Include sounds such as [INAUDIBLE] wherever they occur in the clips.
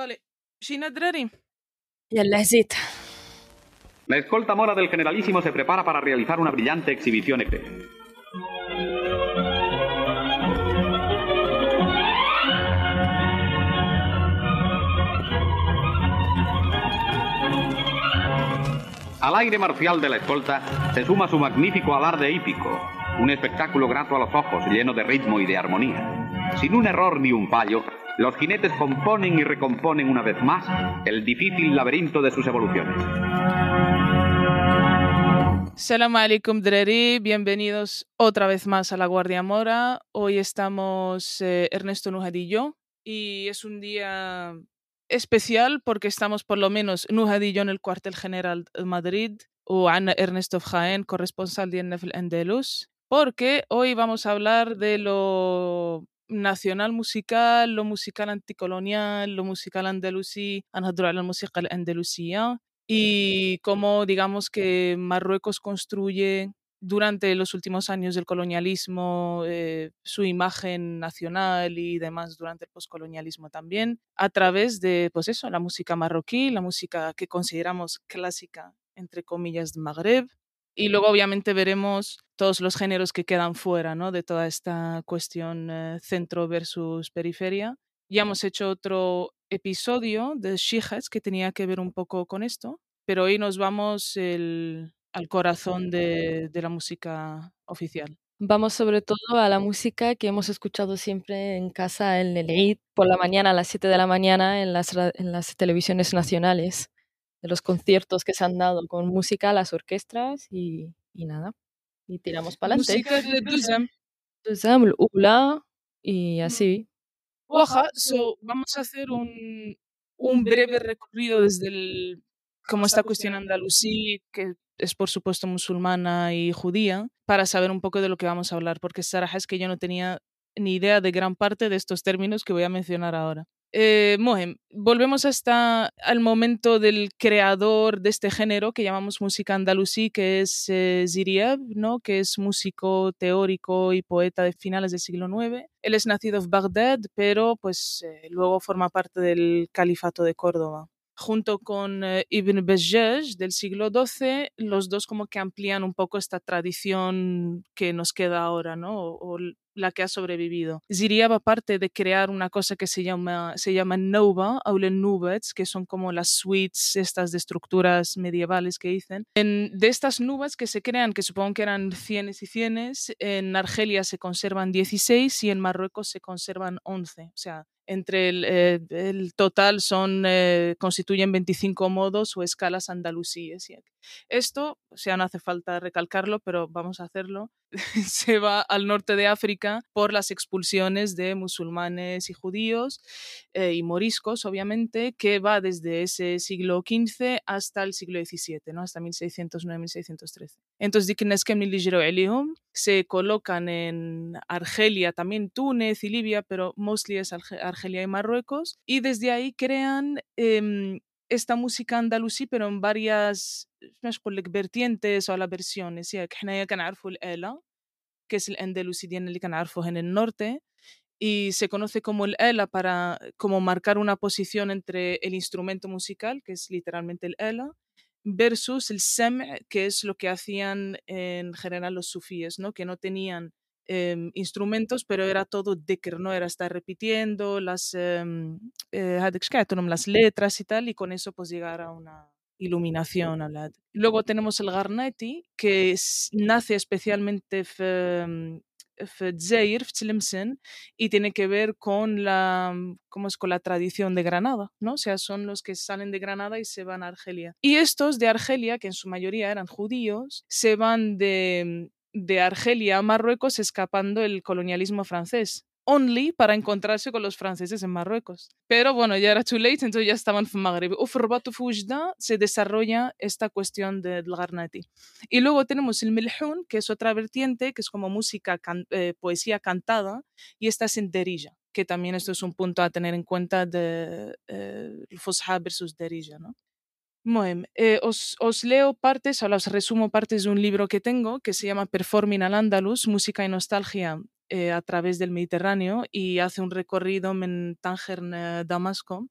Vale, Y el Lesit. La escolta mora del generalísimo se prepara para realizar una brillante exhibición ecte. Al aire marcial de la escolta se suma su magnífico alarde hípico, un espectáculo grato a los ojos, lleno de ritmo y de armonía. Sin un error ni un fallo, los jinetes componen y recomponen una vez más el difícil laberinto de sus evoluciones. Salam alaikum Dreri, bienvenidos otra vez más a La Guardia Mora. Hoy estamos eh, Ernesto Nujad y es un día especial porque estamos por lo menos Nujad y yo en el cuartel general de Madrid o Ana Ernesto Jaén, corresponsal de Endelus, porque hoy vamos a hablar de lo nacional musical, lo musical anticolonial, lo musical andalusí, anhadro la música y cómo digamos que Marruecos construye durante los últimos años del colonialismo eh, su imagen nacional y demás durante el poscolonialismo también a través de pues eso la música marroquí la música que consideramos clásica entre comillas de Magreb y luego obviamente veremos todos los géneros que quedan fuera ¿no? de toda esta cuestión eh, centro versus periferia ya hemos hecho otro episodio de Shijas que tenía que ver un poco con esto, pero hoy nos vamos al corazón de, la música oficial. Vamos sobre todo a la música que hemos escuchado siempre en casa en el Eid, por la mañana a las 7 de la mañana en las, en las televisiones nacionales, de los conciertos que se han dado con música, las orquestas y, y nada. Y tiramos para adelante. Música de Duzem. y así. Oja, so, vamos a hacer un, un breve recorrido desde el, como esta cuestión andalusí, que es por supuesto musulmana y judía, para saber un poco de lo que vamos a hablar, porque Sarah es que yo no tenía ni idea de gran parte de estos términos que voy a mencionar ahora. Eh, Mohem, volvemos hasta al momento del creador de este género que llamamos música andalusí, que es eh, ¿no? que es músico teórico y poeta de finales del siglo IX. Él es nacido en Bagdad, pero pues eh, luego forma parte del califato de Córdoba. Junto con eh, Ibn Bejjaj del siglo XII, los dos como que amplían un poco esta tradición que nos queda ahora, ¿no? La que ha sobrevivido. Ziriab, aparte de crear una cosa que se llama, se llama Nova, o Nubets, que son como las suites, estas de estructuras medievales que dicen. En, de estas nubes que se crean, que supongo que eran cienes y cienes, en Argelia se conservan 16 y en Marruecos se conservan 11. O sea, entre el, eh, total son, eh, constituyen 25 modos o escalas andalusíes. Esto, o sea, no hace falta recalcarlo, pero vamos a hacerlo. [LAUGHS] se va al norte de África por las expulsiones de musulmanes y judíos eh, y moriscos, obviamente, que va desde ese siglo XV hasta el siglo XVII, ¿no? hasta 1609-1613. Entonces, Dikines Kemni Elihum se colocan en Argelia, también Túnez y Libia, pero mostly es Arge- Argelia y Marruecos, y desde ahí crean em, esta música andalusí, pero en varias vertientes o las versiones. Ya que es el andalusí en el norte, y se conoce como el ELA para como marcar una posición entre el instrumento musical, que es literalmente el ELA, versus el SEM, que es lo que hacían en general los sufíes, ¿no? que no tenían eh, instrumentos, pero era todo dicker, ¿no? Era estar repitiendo las, em, eh, las letras y tal, y con eso pues llegar a una iluminación. Luego tenemos el Garneti, que es, nace especialmente em, en Zaire, y tiene que ver con la, ¿cómo es? con la tradición de Granada, ¿no? O sea, son los que salen de Granada y se van a Argelia. Y estos de Argelia, que en su mayoría eran judíos, se van de de Argelia a Marruecos escapando el colonialismo francés. Only para encontrarse con los franceses en Marruecos. Pero bueno, ya era too late, entonces ya estaban en Magreb. Se desarrolla esta cuestión del Garnati. Y luego tenemos el Milhun, que es otra vertiente, que es como música, eh, poesía cantada, y esta es en Derija, que también esto es un punto a tener en cuenta de eh, el Fusha versus Derija, ¿no? Moem, eh, os, leo partes, o os resumo partes de un libro que tengo que se llama Performing al Andalus, Música y Nostalgia eh, a través del Mediterráneo y hace un recorrido en Tánger, eh, Damasco,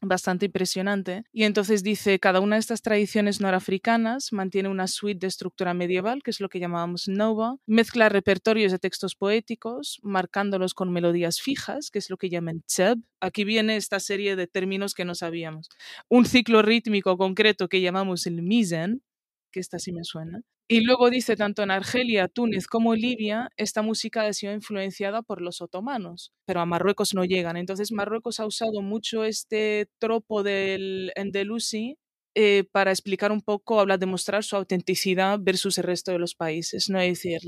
bastante impresionante. Y entonces dice, cada una de estas tradiciones norafricanas mantiene una suite de estructura medieval, que es lo que llamábamos nova, mezcla repertorios de textos poéticos, marcándolos con melodías fijas, que es lo que llaman tseb. Aquí viene esta serie de términos que no sabíamos. Un ciclo rítmico concreto que llamamos el mizen, que esta sí me suena. Y luego dice, tanto en Argelia, Túnez como Libia, esta música ha sido influenciada por los otomanos, pero a Marruecos no llegan. Entonces Marruecos ha usado mucho este tropo del Endelusi eh, para explicar un poco, habla de mostrar su autenticidad versus el resto de los países. No es decir,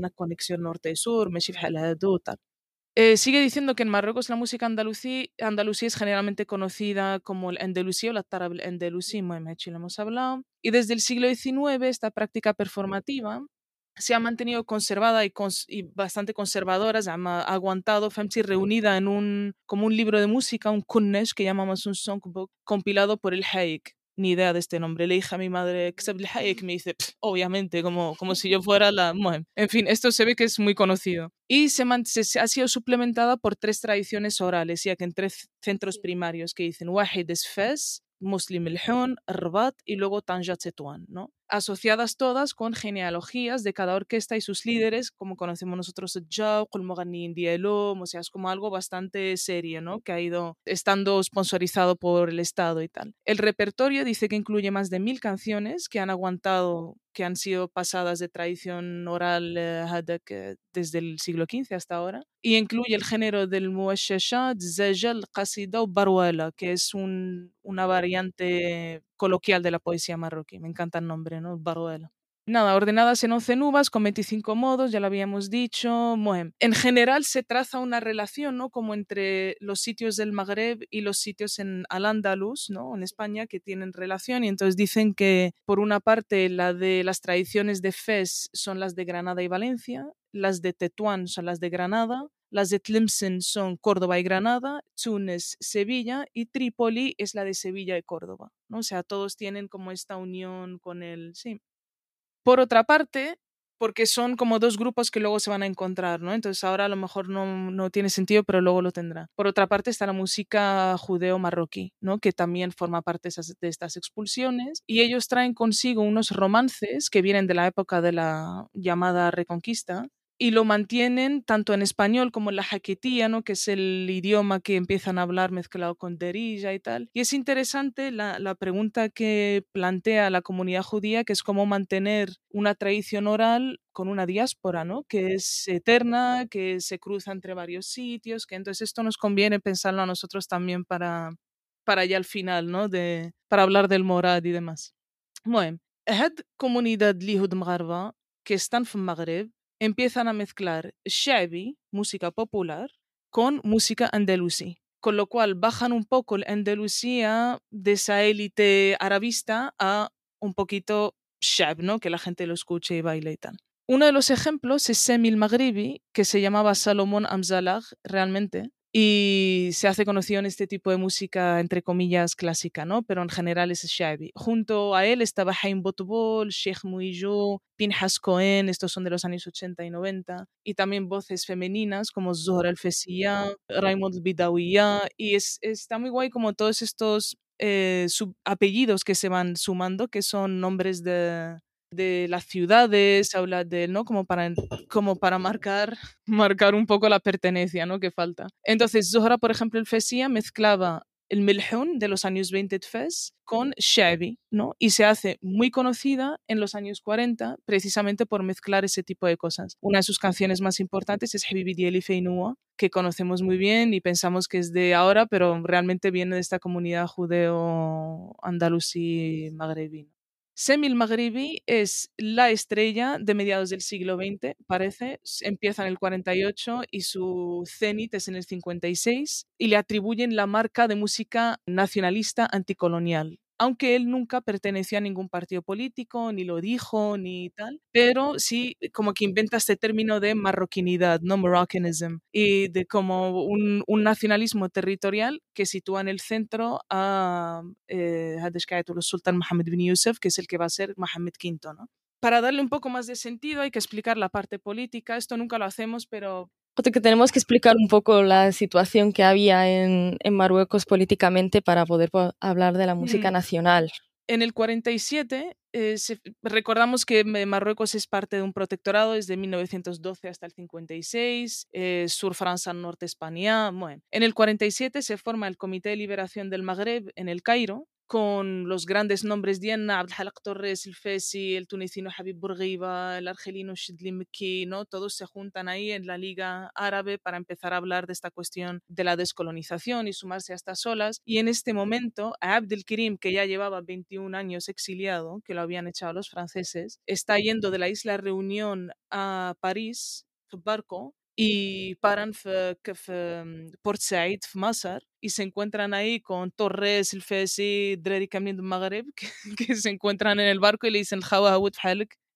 la conexión norte-sur, me tal. Eh, sigue diciendo que en Marruecos la música andalusí, andalusí es generalmente conocida como el andalusí o la tarab andalusí, lo hemos hablado. Y desde el siglo XIX esta práctica performativa se ha mantenido conservada y, bastante conservadora, se ha aguantado, Femsi reunida en un, como un libro de música, un kunnesh que llamamos un songbook, compilado por el Haik ni idea de este nombre. Le dije a mi madre, que me dice, obviamente, como, como si yo [LAUGHS] fuera la... en fin, esto se ve que es muy conocido. Y se, ha sido suplementada por tres tradiciones orales, ya que en tres centros primarios que dicen Wahid es Fez, Muslim el Rabat y luego Setuan, ¿no? Asociadas todas con genealogías de cada orquesta y sus líderes, como conocemos nosotros el Jau, el o sea, es como algo bastante serio, ¿no? Que ha ido estando sponsorizado por el Estado y tal. El repertorio dice que incluye más de mil canciones que han aguantado que han sido pasadas de tradición oral eh, desde el siglo XV hasta ahora, y incluye el género del muashashat, zajal, qasida o baruela, que es una variante coloquial de la poesía marroquí. Me encanta el nombre, ¿no? Baruela. Nada, ordenadas en 11 nubes con 25 modos, ya lo habíamos dicho. En general se traza una relación, ¿no? Como entre los sitios del Magreb y los sitios en Al-Ándalus, ¿no? En España, que tienen relación. Y entonces dicen que, por una parte, la de las tradiciones de Fez son las de Granada y Valencia, las de Tetuán son las de Granada, las de Tlemcen son Córdoba y Granada, Túnez, Sevilla y Trípoli es la de Sevilla y Córdoba. ¿no? O sea, todos tienen como esta unión con el... Sí. Por otra parte, porque son como dos grupos que luego se van a encontrar, ¿no? Entonces ahora a lo mejor no, no tiene sentido, pero luego lo tendrá. Por otra parte está la música judeo-marroquí, ¿no? Que también forma parte de estas expulsiones y ellos traen consigo unos romances que vienen de la época de la llamada Reconquista, y lo mantienen tanto en español como en la jaquetía, ¿no? que es el idioma que empiezan a hablar mezclado con derilla y tal. Y es interesante la, la, pregunta que plantea la comunidad judía, que es cómo mantener una tradición oral con una diáspora, ¿no? que es eterna, que se cruza entre varios sitios, que entonces esto nos conviene pensarlo a nosotros también para, para allá al final, ¿no? de, para hablar del morad y demás. Bueno, هاد comunidad اليهود مغاربة que están en Magreb empiezan a mezclar shabi, música popular, con música andalusí. Con lo cual bajan un poco el Andalucía de esa élite arabista a un poquito shab, ¿no? Que la gente lo escuche y baile y tal. Uno de los ejemplos es Semil Maghribi, que se llamaba Salomón Amzalag realmente, y se hace conocido en este tipo de música, entre comillas, clásica, ¿no? Pero en general es Shabi. Junto a él estaba Haim Botbol, Sheikh Muijo, Pinhas Cohen, estos son de los años 80 y 90, y también voces femeninas como Zohra el Fesiya, Raymond Bidawiya, y es, está muy guay como todos estos eh, apellidos que se van sumando, que son nombres de, de las ciudades, habla de, ¿no? Como para, como para marcar, [LAUGHS] marcar un poco la pertenencia, ¿no? Que falta. Entonces, Zohra, por ejemplo, el Fesía mezclaba el Milhun de los años 20 de Fes con Shabi, ¿no? Y se hace muy conocida en los años 40 precisamente por mezclar ese tipo de cosas. Una de sus canciones más importantes es Habibi Dieli Feinua, que conocemos muy bien y pensamos que es de ahora, pero realmente viene de esta comunidad judeo-andalusí magrebina. Semil Maghribi es la estrella de mediados del siglo XX, parece. Empieza en el 48 y su cenit es en el 56 y le atribuyen la marca de música nacionalista anticolonial aunque él nunca perteneció a ningún partido político, ni lo dijo, ni tal, pero sí como que inventa este término de marroquinidad, ¿no? Moroccanism, y de como un, nacionalismo territorial que sitúa en el centro a eh, el Sultán Mohammed bin Yusuf, que es el que va a ser Mohammed V, ¿no? Para darle un poco más de sentido hay que explicar la parte política, esto nunca lo hacemos, pero que tenemos que explicar un poco la situación que había en, en Marruecos políticamente para poder hablar de la música mm. nacional. En el 47 eh, recordamos que Marruecos es parte de un protectorado desde 1912 hasta el 56, eh, Sur Francia, Norte España. Bueno, en el 47 se forma el Comité de Liberación del Magreb en el Cairo, con los grandes nombres Diana, Abdelhalak Torres, el Fesi, el tunecino Habib Bourguiba, el argelino Shidli Mekki, ¿no? Todos se juntan ahí en la Liga Árabe para empezar a hablar de esta cuestión de la descolonización y sumarse a estas olas. Y en este momento, a Abdelkirim, que ya llevaba 21 años exiliado, que lo habían echado los franceses, está yendo de la isla Reunión a París, barco, y paran en Port Said, en Masar, y se encuentran ahí con Torres, el Fesi, Dredi Kamin Maghreb, [LAUGHS] que, que, se encuentran en el barco y le dicen,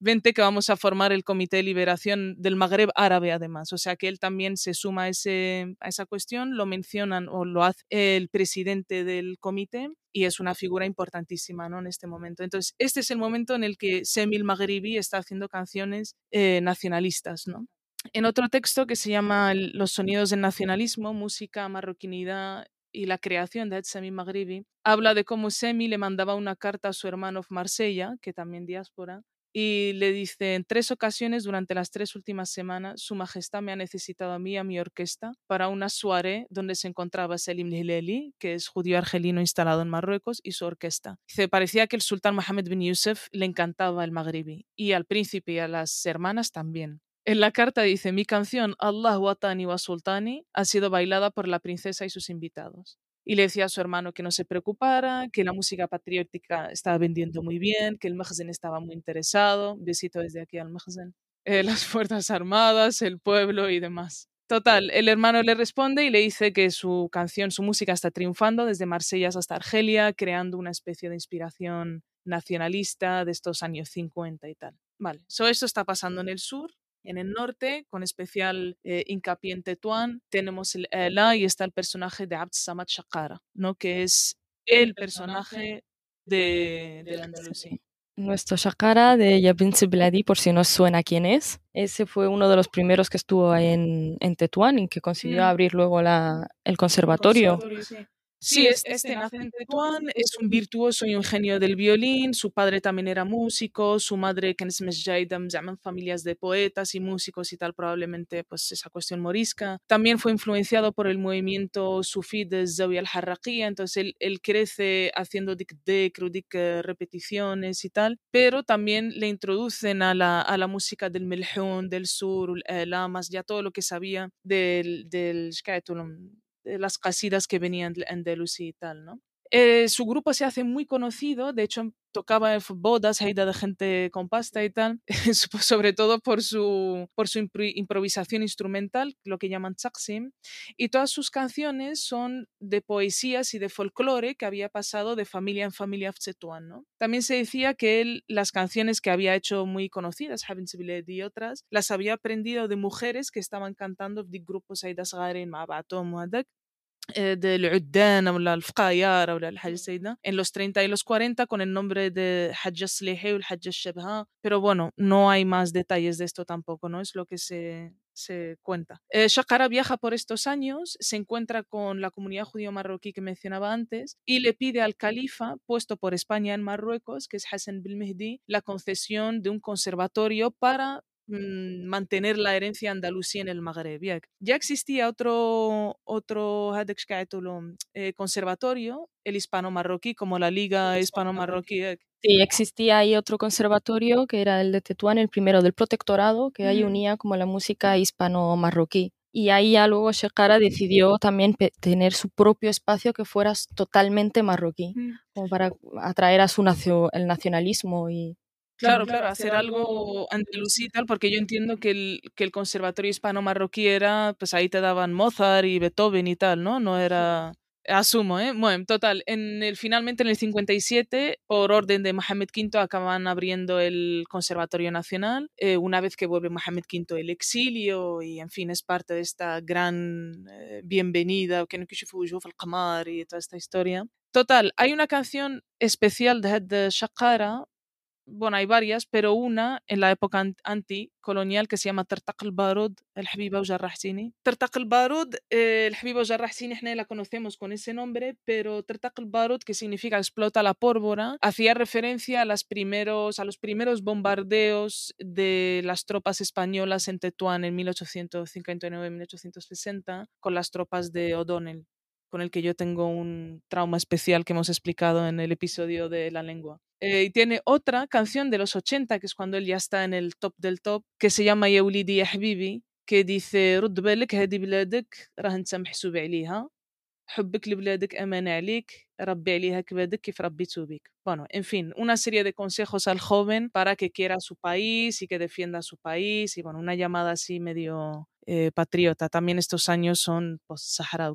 vente que vamos a formar el Comité de Liberación del Magreb árabe además. O sea que él también se suma a, ese, a esa cuestión, lo mencionan o lo hace el presidente del comité y es una figura importantísima ¿no? en este momento. Entonces, este es el momento en el que Semil Maghribi está haciendo canciones eh, nacionalistas. ¿no? En otro texto que se llama Los sonidos del nacionalismo, música, marroquinidad y la creación de Semi Maghribi, habla de cómo Semi le mandaba una carta a su hermano Marsella, que también diáspora, y le dice, en tres ocasiones durante las tres últimas semanas, Su Majestad me ha necesitado a mí y a mi orquesta para una soirée donde se encontraba Selim Hileli, que es judío argelino instalado en Marruecos, y su orquesta. Dice, parecía que el sultán Mohammed bin Yusuf le encantaba el Maghribi, y al príncipe y a las hermanas también. En la carta dice, mi canción Allah Watani wa Sultani ha sido bailada por la princesa y sus invitados. Y le decía a su hermano que no se preocupara, que la música patriótica estaba vendiendo muy bien, que el Mahzen estaba muy interesado. Besito desde aquí al Mahzen. Eh, las [LAUGHS] Fuerzas Armadas, el pueblo y demás. Total, el hermano le responde y le dice que su canción, su música está triunfando desde Marsella hasta Argelia, creando una especie de inspiración nacionalista de estos años 50 y tal. Vale, so esto está pasando en el sur en el norte, con especial eh, hincapié en Tetuán, tenemos el Ela y está el personaje de Abd Samad Shakara, ¿no? que es el personaje de, de la Andalucía. Nuestro Shakara de Yabin Sibladi, por si no suena quién es. Ese fue uno de los primeros que estuvo en, en Tetuán y que consiguió mm. abrir luego la, el conservatorio. Sí, este nace en Tetuán, es un virtuoso y un genio del violín, su padre también era músico, su madre, que es llaman familias de poetas y músicos y tal, probablemente pues esa cuestión morisca. También fue influenciado por el movimiento sufí de Zawi al-Harraqiyya, entonces él, crece haciendo dik dik, repeticiones y tal, pero también le introducen a la, a la música del melhun, del sur, el amas, ya todo lo que sabía del, del las casidas que venían de Andalucía y tal, ¿no? Eh, su grupo se hace muy conocido, de hecho tocaba en bodas, hay de gente con pasta y tal, [LAUGHS] sobre todo por su, improvisación instrumental, lo que llaman tsaxim, y todas sus canciones son de poesías y de folclore que había pasado de familia en familia afzetuán, ¿no? También se decía que él, las canciones que había hecho muy conocidas, Havin y otras, las había aprendido de mujeres que estaban cantando de grupos Aidas Garen, Mabato, Muadak, o la Fqayar o la Hajj en los 30 y los 40 con el nombre de Hajj Slihi o el Hajj Shabha, pero bueno, no hay más detalles de esto tampoco, ¿no? Es lo que se, se cuenta. Eh, Shakara viaja por estos años, se encuentra con la comunidad judío marroquí que mencionaba antes y le pide al califa, puesto por España en Marruecos, que es Hassan bin Mehdi, la concesión de un conservatorio para Mm, mantener la herencia andalusí en el Magreb. Ya existía otro, otro eh, conservatorio, el hispano-marroquí, como la Liga hispano-marroquí. Sí, existía ahí otro conservatorio que era el de Tetuán, el primero del protectorado, que ahí unía como la música hispano-marroquí. Y ahí ya luego Shekara decidió también tener su propio espacio que fuera totalmente marroquí, como para atraer a su el nacionalismo y Claro, claro, hacer algo andalusí tal, porque yo entiendo que el, que el conservatorio hispano-marroquí era, pues ahí te daban Mozart y Beethoven y tal, ¿no? No era... Asumo, ¿eh? Bueno, total, en el, finalmente en el 57, por orden de Mohamed V, acaban abriendo el Conservatorio Nacional, eh, una vez que vuelve Mohamed V el exilio y, en fin, es parte de esta gran eh, bienvenida, que no el y toda esta historia. Total, hay una canción especial de Shakara bueno, hay varias, pero una en la época anticolonial que se llama Tartaq al-Barud, el Habiba Jarrahsini. Tartaq al-Barud, eh, el Habiba Jarrahsini, la conocemos con ese nombre, pero Tartaq al-Barud, que significa explota la pólvora, hacía referencia a, las primeros, a los primeros bombardeos de las tropas españolas en Tetuán en 1859-1860 con las tropas de O'Donnell con el que yo tengo un trauma especial que hemos explicado en el episodio de la lengua. Eh, y tiene otra canción de los 80, que es cuando él ya está en el top del top, que se llama Yaulidi Ya Habibi, que dice رد بالك هذه بلادك راه انت محسوب عليها حبك لبلادك امان عليك ربي عليها كبادك كيف ربيتو بك bueno en fin una serie de consejos al joven para que quiera su país y que defienda su país y bueno una llamada así medio eh, patriota también estos años son post Sahara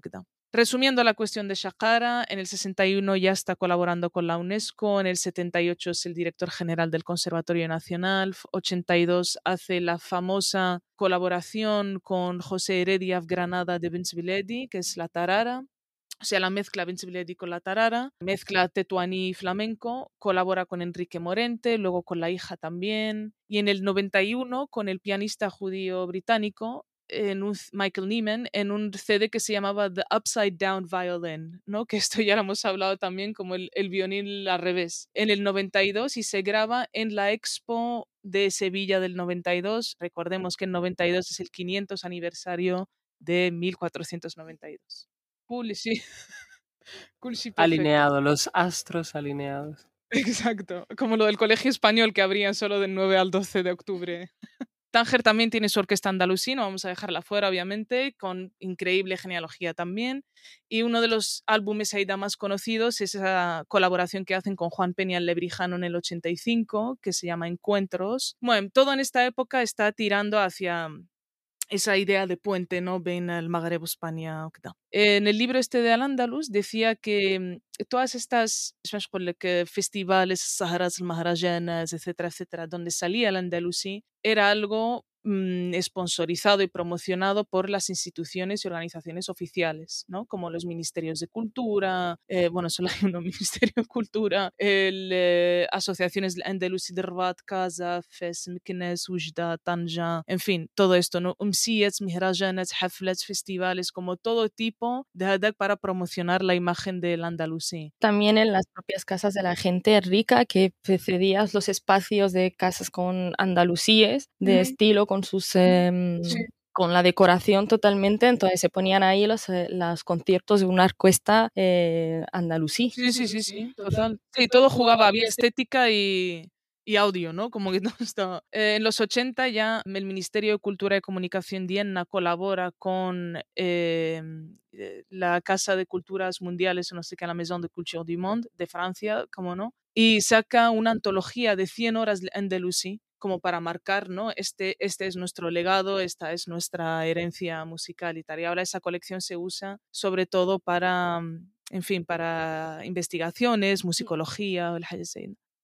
Resumiendo la cuestión de Shakara, en el 61 ya está colaborando con la UNESCO, en el 78 es el director general del Conservatorio Nacional, 82 hace la famosa colaboración con José Heredia Granada de Vince que es la tarara, o sea, la mezcla Vince con la tarara, mezcla tetuaní y flamenco, colabora con Enrique Morente, luego con la hija también, y en el 91 con el pianista judío británico en un Michael Neiman en un CD que se llamaba The Upside Down Violin, ¿no? que esto ya lo hemos hablado también como el, el violín al revés, en el 92 y se graba en la Expo de Sevilla del 92. Recordemos que el 92 es el 500 aniversario de 1492. Cool, sí. [LAUGHS] cool, sí Alineado, los astros alineados. Exacto, como lo del colegio español que abrían solo del 9 al 12 de octubre. Tanger también tiene su orquesta andalusí, no vamos a dejarla fuera, obviamente, con increíble genealogía también. Y uno de los álbumes Aida más conocidos es esa colaboración que hacen con Juan Peña Lebrijano en el 85, que se llama Encuentros. Bueno, todo en esta época está tirando hacia esa idea de puente, ¿no? Ven el Magreb, España. En el libro este de Al-Andalus decía que mm, todas estas festivales, Saharas, Maharajanas, etcétera, etcétera, donde salía el andalusí, era algo Mm, sponsorizado y promocionado por las instituciones y organizaciones oficiales, ¿no? como los ministerios de cultura, eh, bueno, solo hay uno, [LAUGHS] Ministerio de Cultura, el, eh, asociaciones Andalusi de Rabat, Casa, Fes, Meknes, Ujda, Tanja, en fin, todo esto, ¿no? Umsiyats, Mihrajanats, Haflats, festivales, como todo tipo de hadak para promocionar la imagen del andalusí. También en las propias casas de la gente rica que cedías los espacios de casas con andalusíes de estilo, con sus... Em, con la decoración totalmente, entonces se ponían ahí los, eh, los conciertos de una orquesta eh, andalusí. Sí, sí, sí, sí, total. Sí, todo jugaba, había estética y, y audio, ¿no? Como que [LAUGHS] todo estaba. Eh, en los 80 ya el Ministerio de Cultura y Comunicación Diena colabora con em, la Casa de Culturas Mundiales, no sé qué, la Maison de Culture du Monde de Francia, como no, y saca una antología de 100 horas Andalusí como para marcar, ¿no? Este, este es nuestro legado, esta es nuestra herencia musical y tal. Y ahora esa colección se usa sobre todo para, mm, en fin, para investigaciones, musicología,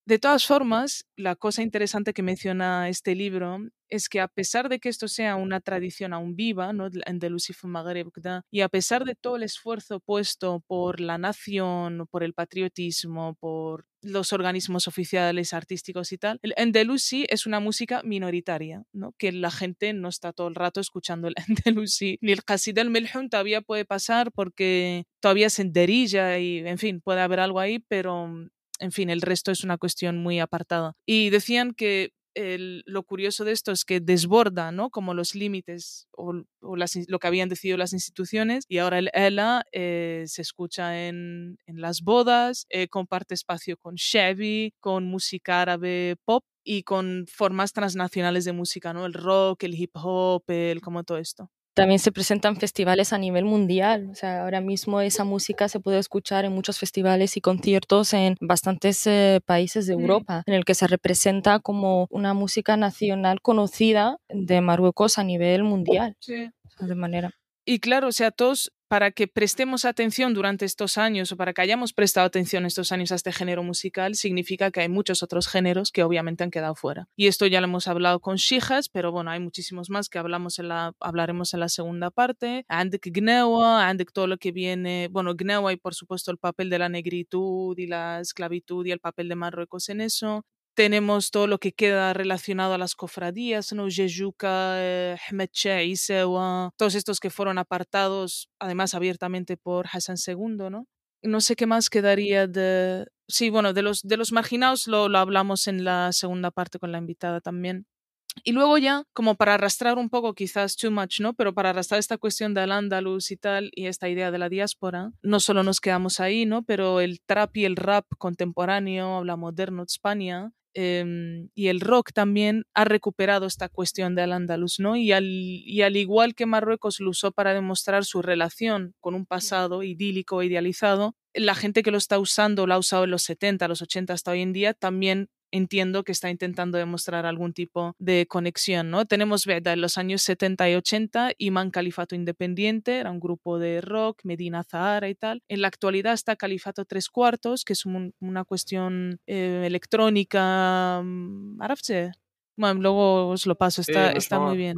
de todas formas, la cosa interesante que menciona este libro es que a pesar de que esto sea una tradición aún viva, ¿no? Andalusif Maghreb, y a pesar de todo el esfuerzo puesto por la nación, por el patriotismo, por los organismos oficiales artísticos y tal, el Andalusi es una música minoritaria, ¿no? que la gente no está todo el rato escuchando el [LAUGHS] Andalusi, ni el Qasid el Melhun todavía puede pasar porque todavía se enderilla y, en fin, puede haber algo ahí, pero en fin, el resto es una cuestión muy apartada. Y decían que lo curioso de esto es que desborda, ¿no? Como los límites o, lo que habían decidido las instituciones y ahora el ELA eh, se escucha en, las bodas, eh, comparte espacio con Chevy, con música árabe pop y con formas transnacionales de música, ¿no? El rock, el hip hop, el como todo esto. También se presentan festivales a nivel mundial. O sea, ahora mismo esa música se puede escuchar en muchos festivales y conciertos en bastantes eh, países de Europa, en el que se representa como una música nacional conocida de Marruecos a nivel mundial. Sí. de manera. Y claro, o sea, todos para que prestemos atención durante estos años o para que hayamos prestado atención estos años a este género musical, significa que hay muchos otros géneros que obviamente han quedado fuera. Y esto ya lo hemos hablado con Shijas, pero bueno, hay muchísimos más que hablamos en la, hablaremos en la segunda parte. Andek Gnewa, Andek todo lo que viene, bueno, Gnewa y por supuesto el papel de la negritud y la esclavitud y el papel de Marruecos en eso. Tenemos todo lo que queda relacionado a las cofradías, ¿no? Jejuka, eh, Ahmed todos estos que fueron apartados, además abiertamente por Hassan II, ¿no? No sé qué más quedaría de... Sí, bueno, de los, de los marginados lo, lo hablamos en la segunda parte con la invitada también. Y luego ya, como para arrastrar un poco, quizás too much, ¿no? Pero para arrastrar esta cuestión del andaluz y tal, y esta idea de la diáspora, no solo nos quedamos ahí, ¿no? Pero el trap y el rap contemporáneo, habla moderno de España, em, y el rock también ha recuperado esta cuestión del andaluz, ¿no? Y al, y al igual que Marruecos lo usó para demostrar su relación con un pasado idílico, idealizado, la gente que lo está usando, lo ha usado en los 70, los 80 hasta hoy en día, también entiendo que está intentando demostrar algún tipo de conexión, ¿no? Tenemos ¿verdad? en los años 70 y 80 Imán Califato Independiente, era un grupo de rock, Medina Zahara y tal. En la actualidad está Califato Tres Cuartos, que es una cuestión eh, electrónica, mm, bueno, luego os lo paso, está, está muy bien.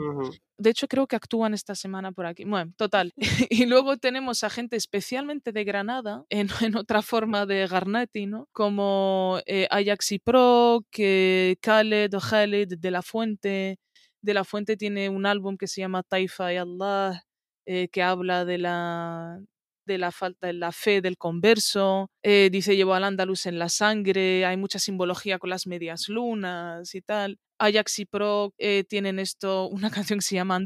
De hecho, creo que actúan esta semana por aquí. Bueno, total. [LAUGHS] y luego tenemos a gente especialmente de Granada, en, [LAUGHS] en otra forma de Garnati, ¿no? Como eh, Ajax y Pro, que Khaled o Khaled de La Fuente. De La Fuente tiene un álbum que se llama Taifa y Allah, eh, que habla de la, de la falta de la fe del converso, eh, dice llevo al andaluz en la sangre, hay mucha simbología con las medias lunas y tal. Ajax y Pro eh, tienen esto, una [LAUGHS] canción que se llama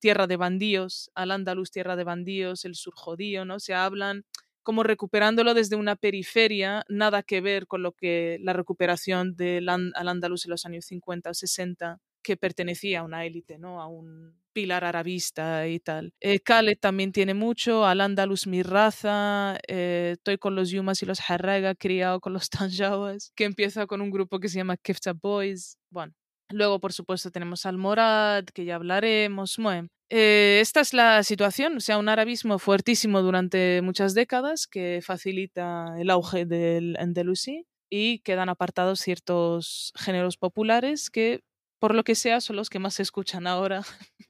Tierra de Bandíos, al andaluz Tierra de Bandíos, el sur judío, ¿no? Se hablan como recuperándolo desde una periferia, nada que ver con lo que la recuperación del al andaluz en los años 50 o 60 que pertenecía a una élite, ¿no? A un pilar arabista y tal. Eh, Khaled también tiene mucho, Al Andalus mi raza, eh, estoy con los Yumas y los Harraga, criado con los [LAUGHS] Tanjawas, que empieza con un grupo que se llama Kefta Boys. Bueno, luego por supuesto tenemos al Morad, que ya hablaremos. Bueno, eh, esta es la situación, o sea, un arabismo fuertísimo durante muchas décadas que facilita el auge del Andalusí y quedan apartados ciertos géneros populares que por lo que sea, son los que más se escuchan ahora [LAUGHS]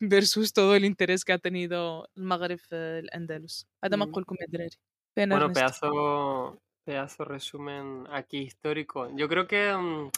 versus todo el interés que ha tenido el Maghreb el Andalus. Bueno, pedazo, pedazo resumen aquí histórico. Yo creo que mm,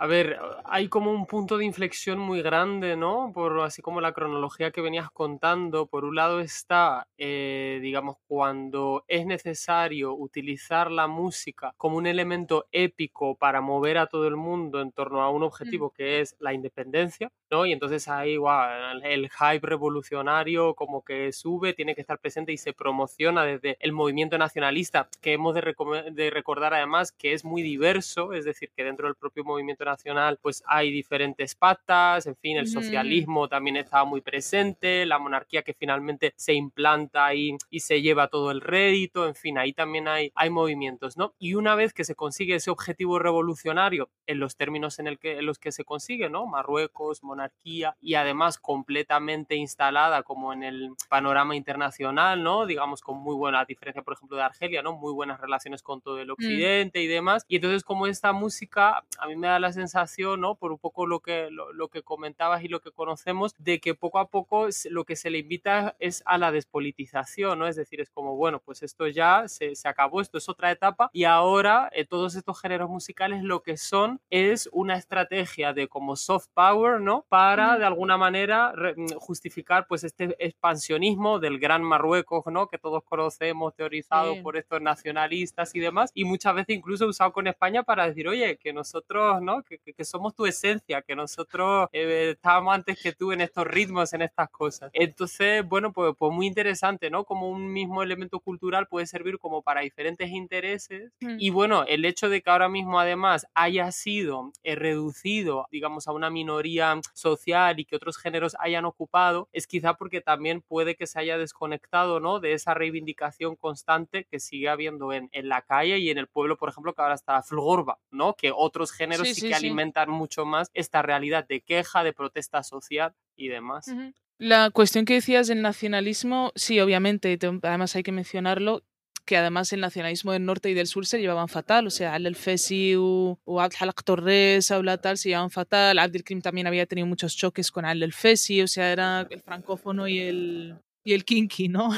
a ver, hay como un punto de inflexión muy grande, ¿no? Por así como la cronología que venías contando. Por un lado está, eh, digamos, cuando es necesario utilizar la música como un elemento épico para mover a todo el mundo en torno a un mm. objetivo que es la independencia, ¿no? Y entonces ahí, wow, el hype revolucionario como que sube, tiene que estar presente y se promociona desde el movimiento nacionalista, que hemos de, de recordar además que es muy diverso, es decir, que dentro del propio movimiento nacional pues hay diferentes patas, en fin, el socialismo también estaba muy presente, la monarquía que finalmente se implanta ahí y se lleva todo el rédito, en fin, ahí también hay, hay movimientos, ¿no? Y una vez que se consigue ese objetivo revolucionario en los términos en, el que, en los que se consigue, ¿no? Marruecos, monarquía y además completamente instalada como en el panorama internacional, ¿no? Digamos con muy buena diferencia, por ejemplo, de Argelia, ¿no? Muy buenas relaciones con todo el mm. occidente y demás. Y entonces como esta música a mí me da la sensación, ¿no? Por un poco lo que, lo, que comentabas y lo que conocemos, de que poco a poco lo que se le invita es a la despolitización, ¿no? Es decir, es como, bueno, pues esto ya se, se acabó, esto es otra etapa y ahora eh, todos estos géneros musicales lo que son es una estrategia de como soft power, ¿no? Para de alguna manera mm, justificar pues este expansionismo del gran Marruecos, ¿no? Que todos conocemos, teorizado por estos nacionalistas y demás, y muchas veces incluso usado con España para decir, oye, que nosotros, ¿no? Que, somos tu esencia, que nosotros eh, estábamos antes que tú en estos ritmos, en estas cosas. Entonces, bueno, pues, pues muy interesante, ¿no? Como un mismo elemento cultural puede servir como para diferentes intereses. Mm. Y bueno, el hecho de que ahora mismo además haya sido eh, reducido, digamos, a una minoría social y que otros géneros hayan ocupado, es quizá porque también puede que se haya desconectado, ¿no? De esa reivindicación constante que sigue habiendo en, en la calle y en el pueblo, por ejemplo, que ahora está Flugorba, ¿no? Que otros géneros sí, que alimentan mucho más esta realidad de queja, de protesta social y demás. La cuestión que decías del nacionalismo, sí, obviamente, además hay que mencionarlo, que además el nacionalismo del norte y del sur se llevaban fatal, o sea, Al Fesi o Abd Torres o tal se llevaban fatal, Abdelkrim también había tenido muchos choques con Al Fesi, o sea, era el francófono y el, y el kinky, ¿no?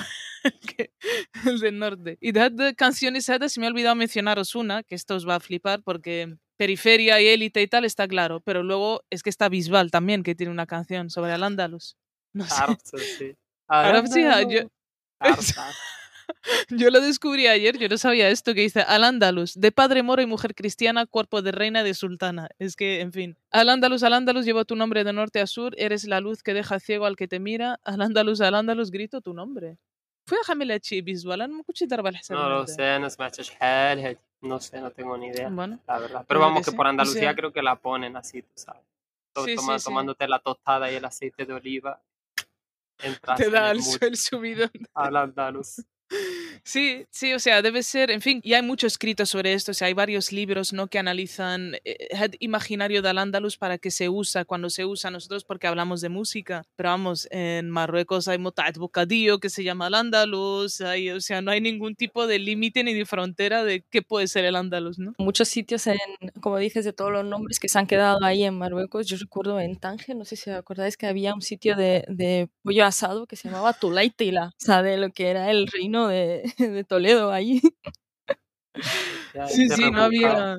[LAUGHS] el del norte. Y de canciones, se me ha olvidado mencionaros una, que esto os va a flipar porque periferia y élite y tal, está claro. Pero luego es que está Bisbal también, que tiene una canción sobre al Andalus. No sé. sí. [LAUGHS] yo, [LAUGHS] yo lo descubrí ayer, yo no sabía esto, que dice al Andalus, de padre moro y mujer cristiana, cuerpo de reina de sultana. Es que, en fin. Al Andalus, al llevo tu nombre de norte a sur, eres la luz que deja ciego al que te mira. Al Andalus, al grito tu nombre. No lo sé, no no sé, no tengo ni idea, la verdad. Pero vamos, que, por Andalucía creo que la ponen así, tú sabes. Tomándote la tostada y el aceite de oliva. Te da el, el. Al andaluz. Sí, sí, o sea, debe ser, en fin, y hay mucho escrito sobre esto, o sea, hay varios libros, ¿no? Que analizan el eh, imaginario del Andalus para qué se usa, cuando se usa nosotros porque hablamos de música, pero vamos, en Marruecos hay Motat Bocadillo que se llama el Andalus, o sea, no hay ningún tipo de límite ni de frontera de qué puede ser el Andalus, ¿no? Muchos sitios, en, como dices, de todos los nombres que se han quedado ahí en Marruecos, yo recuerdo en Tánger, no sé si acordáis que había un sitio de, de pollo asado que se llamaba Tulaitila, o sea, de lo que era el reino de, [LAUGHS] de Toledo ahí. sí, sí, no había.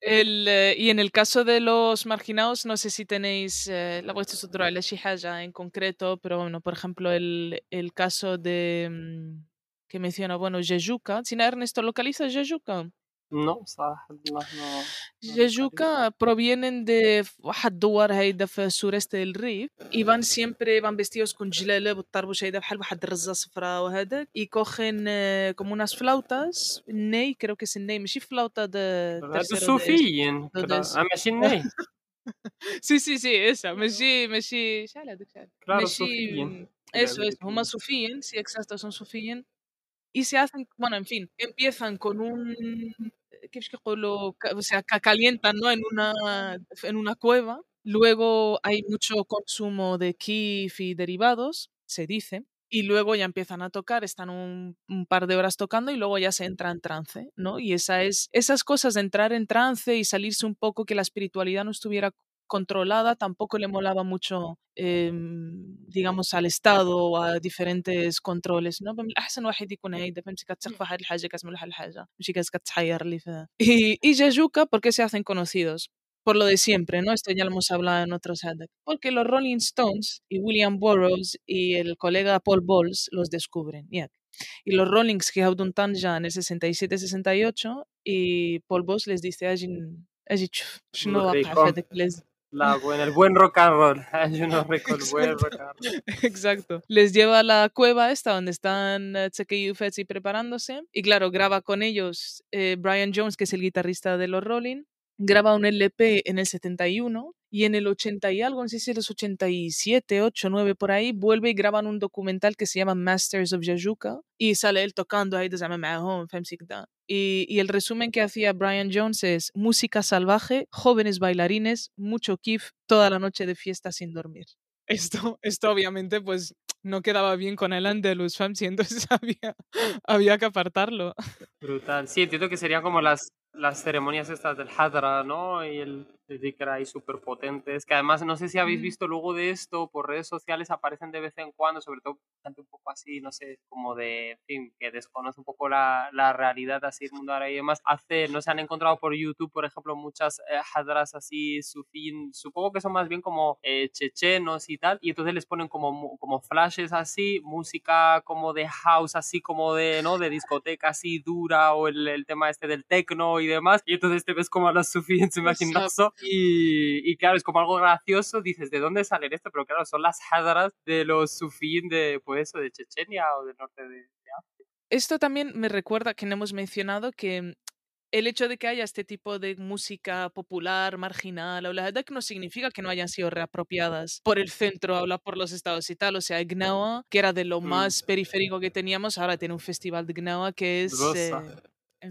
El, eh, y en el caso de los marginados, no sé si tenéis eh, la vuestra estructura, la Shihaja en concreto, pero bueno, por ejemplo, el, el caso de mm, que menciona, bueno, Jejuka. ¿Sin Ernesto localiza Jejuka? No, صراحة no, provienen de واحد الدوار هيدا في sureste del Rif y van siempre van vestidos con جلالة بالطربوش هيدا بحال واحد الرزة صفراء وهذاك y cogen eh, como unas flautas ney creo que es ney ماشي flauta de هادو صوفيين ماشي ney [LAUGHS] sí sí sí esa ماشي ماشي شحال هذاك شحال ماشي eso es هما صوفيين sí exacto son صوفيين y se hacen, bueno, en fin, empiezan con un o sea, calientan ¿no? en, una, en una cueva. Luego hay mucho consumo de kif y derivados, se dice. Y luego ya empiezan a tocar, están un, un, par de horas tocando y luego ya se entra en trance, ¿no? Y esa es, esas cosas de entrar en trance y salirse un poco, que la espiritualidad no estuviera controlada, tampoco le molaba mucho, em, digamos, al Estado o a diferentes controles, ¿no? Y, y Yajuka, ¿por qué se hacen conocidos? Por lo de siempre, ¿no? Esto ya lo hemos hablado en otros Porque los Rolling Stones y William Burroughs y el colega Paul Bowles los descubren. Y los Rollings que tan ya en el 67-68 y Paul Bowles les dice a no la buena, el buen rock and roll. [LAUGHS] Yo no [LAUGHS] recuerdo buen rock and roll. Exacto. Les lleva a la cueva esta donde están eh, Tseke y Ufetzi preparándose. Y claro, graba con ellos eh, Brian Jones, que es el guitarrista de los Rolling. Graba un LP en el 71 y en el 80 y algo, no sé si es 87, 8, 9 por ahí, vuelve y graban un documental que se llama Masters of Yajuka y sale él tocando ahí desde y, y el resumen que hacía Brian Jones es música salvaje, jóvenes bailarines, mucho kif, toda la noche de fiesta sin dormir. Esto, esto obviamente pues no quedaba bien con el Andalus Famsi, entonces [LAUGHS] había, había que apartarlo. Brutal. Sí, entiendo que serían como las, las ceremonias estas del Hadra, ¿no? Y el, de ahí súper potentes, que además no sé si habéis visto luego de esto por redes sociales, aparecen de vez en cuando, sobre todo gente un poco así, no sé, como de, en fin, que desconoce un poco la, la realidad así, el mundo ahora y demás. Hace, no se han encontrado por YouTube, por ejemplo, muchas eh, hadras así, sufín, supongo que son más bien como eh, chechenos y tal, y entonces les ponen como, como flashes así, música como de house, así como de, ¿no? De discoteca así dura, o el, el tema este del techno y demás, y entonces te ves como a las sufín, [LAUGHS] se y, y, claro, es como algo gracioso, dices, ¿de dónde salen esto? Pero claro, son las hadras de los sufín de, pues de Chechenia o del norte de, África. Esto también me recuerda que no hemos mencionado que el hecho de que haya este tipo de música popular, marginal, o la no significa que no hayan sido reapropiadas por el centro, habla por los estados y tal. O sea, Gnawa, que era de lo mm. más periférico que teníamos, ahora tiene un festival de Gnawa que es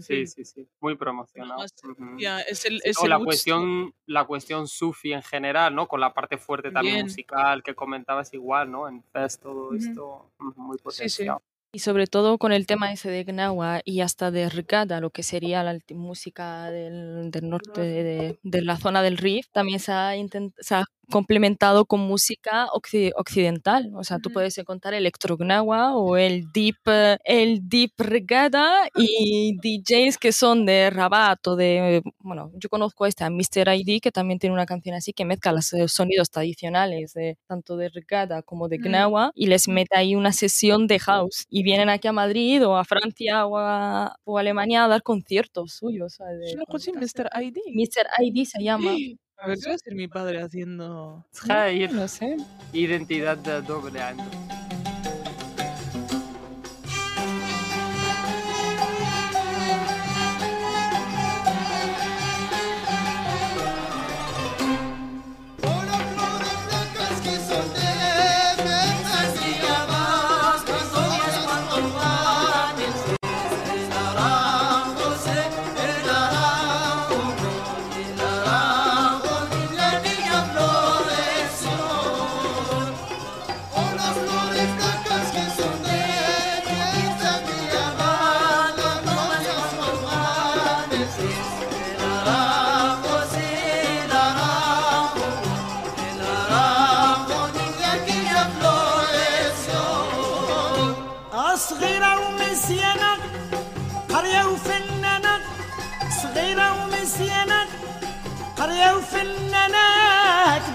sí, sí, sí, muy promocionado. es el, la, cuestión, la cuestión sufi en general, ¿no? Con la parte fuerte también musical que comentabas igual, ¿no? En Fest, todo esto muy potenciado. Y sobre todo con el tema ese de Gnawa y hasta de Ricada, lo que sería la música del, del norte de, de, la zona del Rif, también se ha, se ha complementado con música occidental. O sea, tú puedes encontrar electrognawa o el deep, el deep regada y DJs que son de Rabat o de, bueno, yo conozco a esta Mr. ID que también tiene una canción así que mezcla los sonidos tradicionales de tanto de regada como de gnawa y les mete ahí una sesión de house y vienen aquí a Madrid o a Francia o a, o Alemania a dar conciertos suyos. De, Mr. ID. Mr. ID se llama. A ver, va a ser mi padre haciendo. No, sé. Identidad doble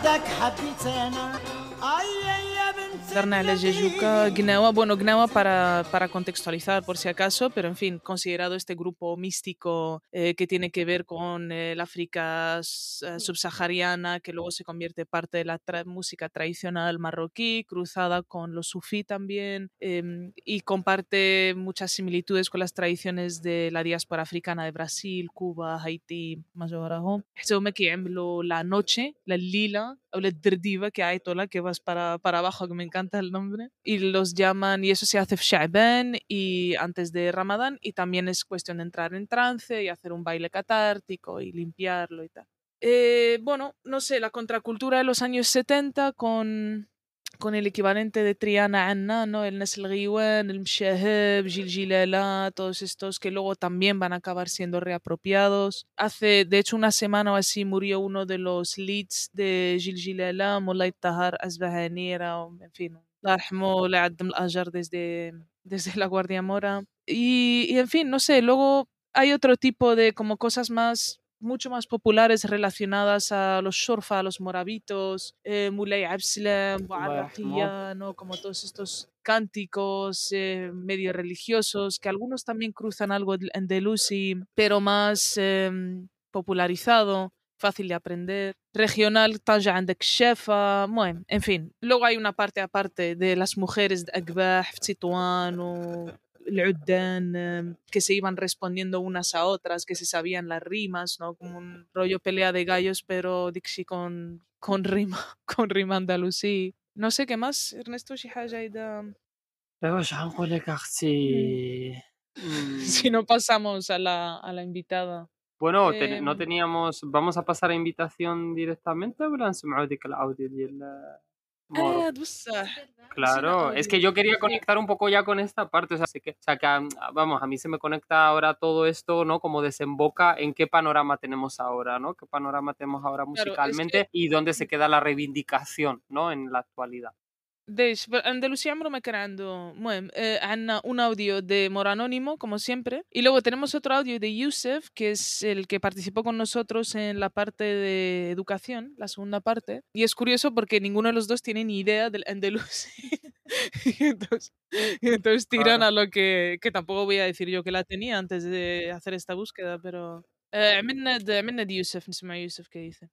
tak happy tena ay ay la Jejuka, Gnawa. Bueno, Gnawa para, para contextualizar por si acaso, pero en fin, considerado este grupo místico eh, que tiene que ver con eh, el África eh, subsahariana, que luego se convierte parte de la música tradicional marroquí, cruzada con los sufí también, em, y comparte muchas similitudes con las tradiciones de la diáspora africana de Brasil, Cuba, Haití, más abajo. Eso me la noche, la lila, o la derdiva que hay toda que vas para, para abajo, que me encanta el nombre, y los llaman, y eso se hace Sha'ban y antes de Ramadán, y también es cuestión de entrar en trance y hacer un baile catártico y limpiarlo y tal. Eh, bueno, no sé, la contracultura de los años 70 con con el equivalente de Triana Anna, ¿no? El Nesl el Mshaheb, Gil todos estos que luego también van a acabar siendo reapropiados. Hace, de hecho, una semana o así murió uno de los leads de Gil Gilala, Mulay Tahar Asbahani, en fin, desde, desde la Guardia Mora. Y, y en fin, no sé, luego hay otro tipo de como cosas más mucho más populares relacionadas a los shorfa, a los morabitos, eh, Mulay Absalem, ¿no? como todos estos cánticos eh, medio religiosos, que algunos también cruzan algo en Delusi, pero más em, popularizado fácil de aprender, regional Tanja عندك shefa, bueno, en fin. Luego hay una parte aparte de las mujeres de Agbah, o el que se iban respondiendo unas a otras, que se sabían las rimas, ¿no? Como un rollo pelea de gallos, pero Dixie con, con rima, [LAUGHS] con rima andalusí. No sé qué más, Ernesto Si [LAUGHS] no pasamos a la, a la invitada. Bueno, no em, teníamos. Vamos a pasar a invitación directamente o el audio Ah, claro, es que yo quería conectar un poco ya con esta parte, o sea, que, o sea, que ah, vamos, a mí se me conecta ahora todo esto, ¿no? Como desemboca en qué panorama tenemos ahora, ¿no? ¿Qué panorama tenemos ahora musicalmente y dónde se queda la reivindicación, ¿no? En la actualidad. ديش Andalucía me creando bueno, eh, un audio de Moranónimo como siempre y luego tenemos otro audio de Yusef que es el que participó con nosotros en la parte de educación la segunda parte y es curioso porque ninguno de los dos tiene ni idea del Andalucía [LAUGHS] y entonces, entonces tiran a lo que, que tampoco voy a decir yo que la tenía antes de hacer esta búsqueda pero eh, de Yusef نسمع Yusef que dice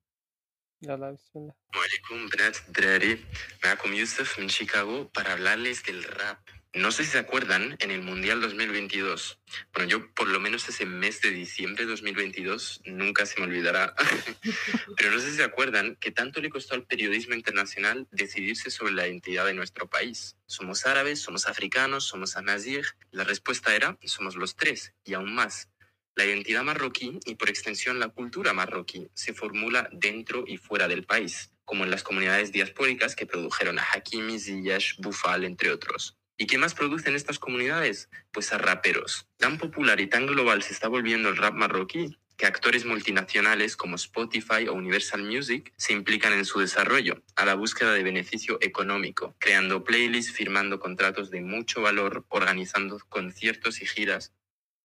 يلا بسم الله السلام عليكم بنات الدراري معكم يوسف من شيكاغو para hablarles del rap. No sé si se acuerdan, en el Mundial 2022, bueno, yo por lo menos ese mes de diciembre de 2022 nunca se me olvidará, [LAUGHS] pero no sé si se acuerdan que tanto le costó al periodismo internacional decidirse sobre la identidad de nuestro país. ¿Somos árabes? ¿Somos africanos? ¿Somos amazigh? La respuesta era, somos los tres, y aún más. La identidad marroquí y por extensión la cultura marroquí se formula dentro y fuera del país, como en las comunidades diaspóricas que produjeron a Hakimi, Ziyash, Bufal, entre otros. ¿Y qué más producen estas comunidades? Pues a raperos. Tan popular y tan global se está volviendo el rap marroquí que actores multinacionales como Spotify o Universal Music se implican en su desarrollo, a la búsqueda de beneficio económico, creando playlists, firmando contratos de mucho valor, organizando conciertos y giras.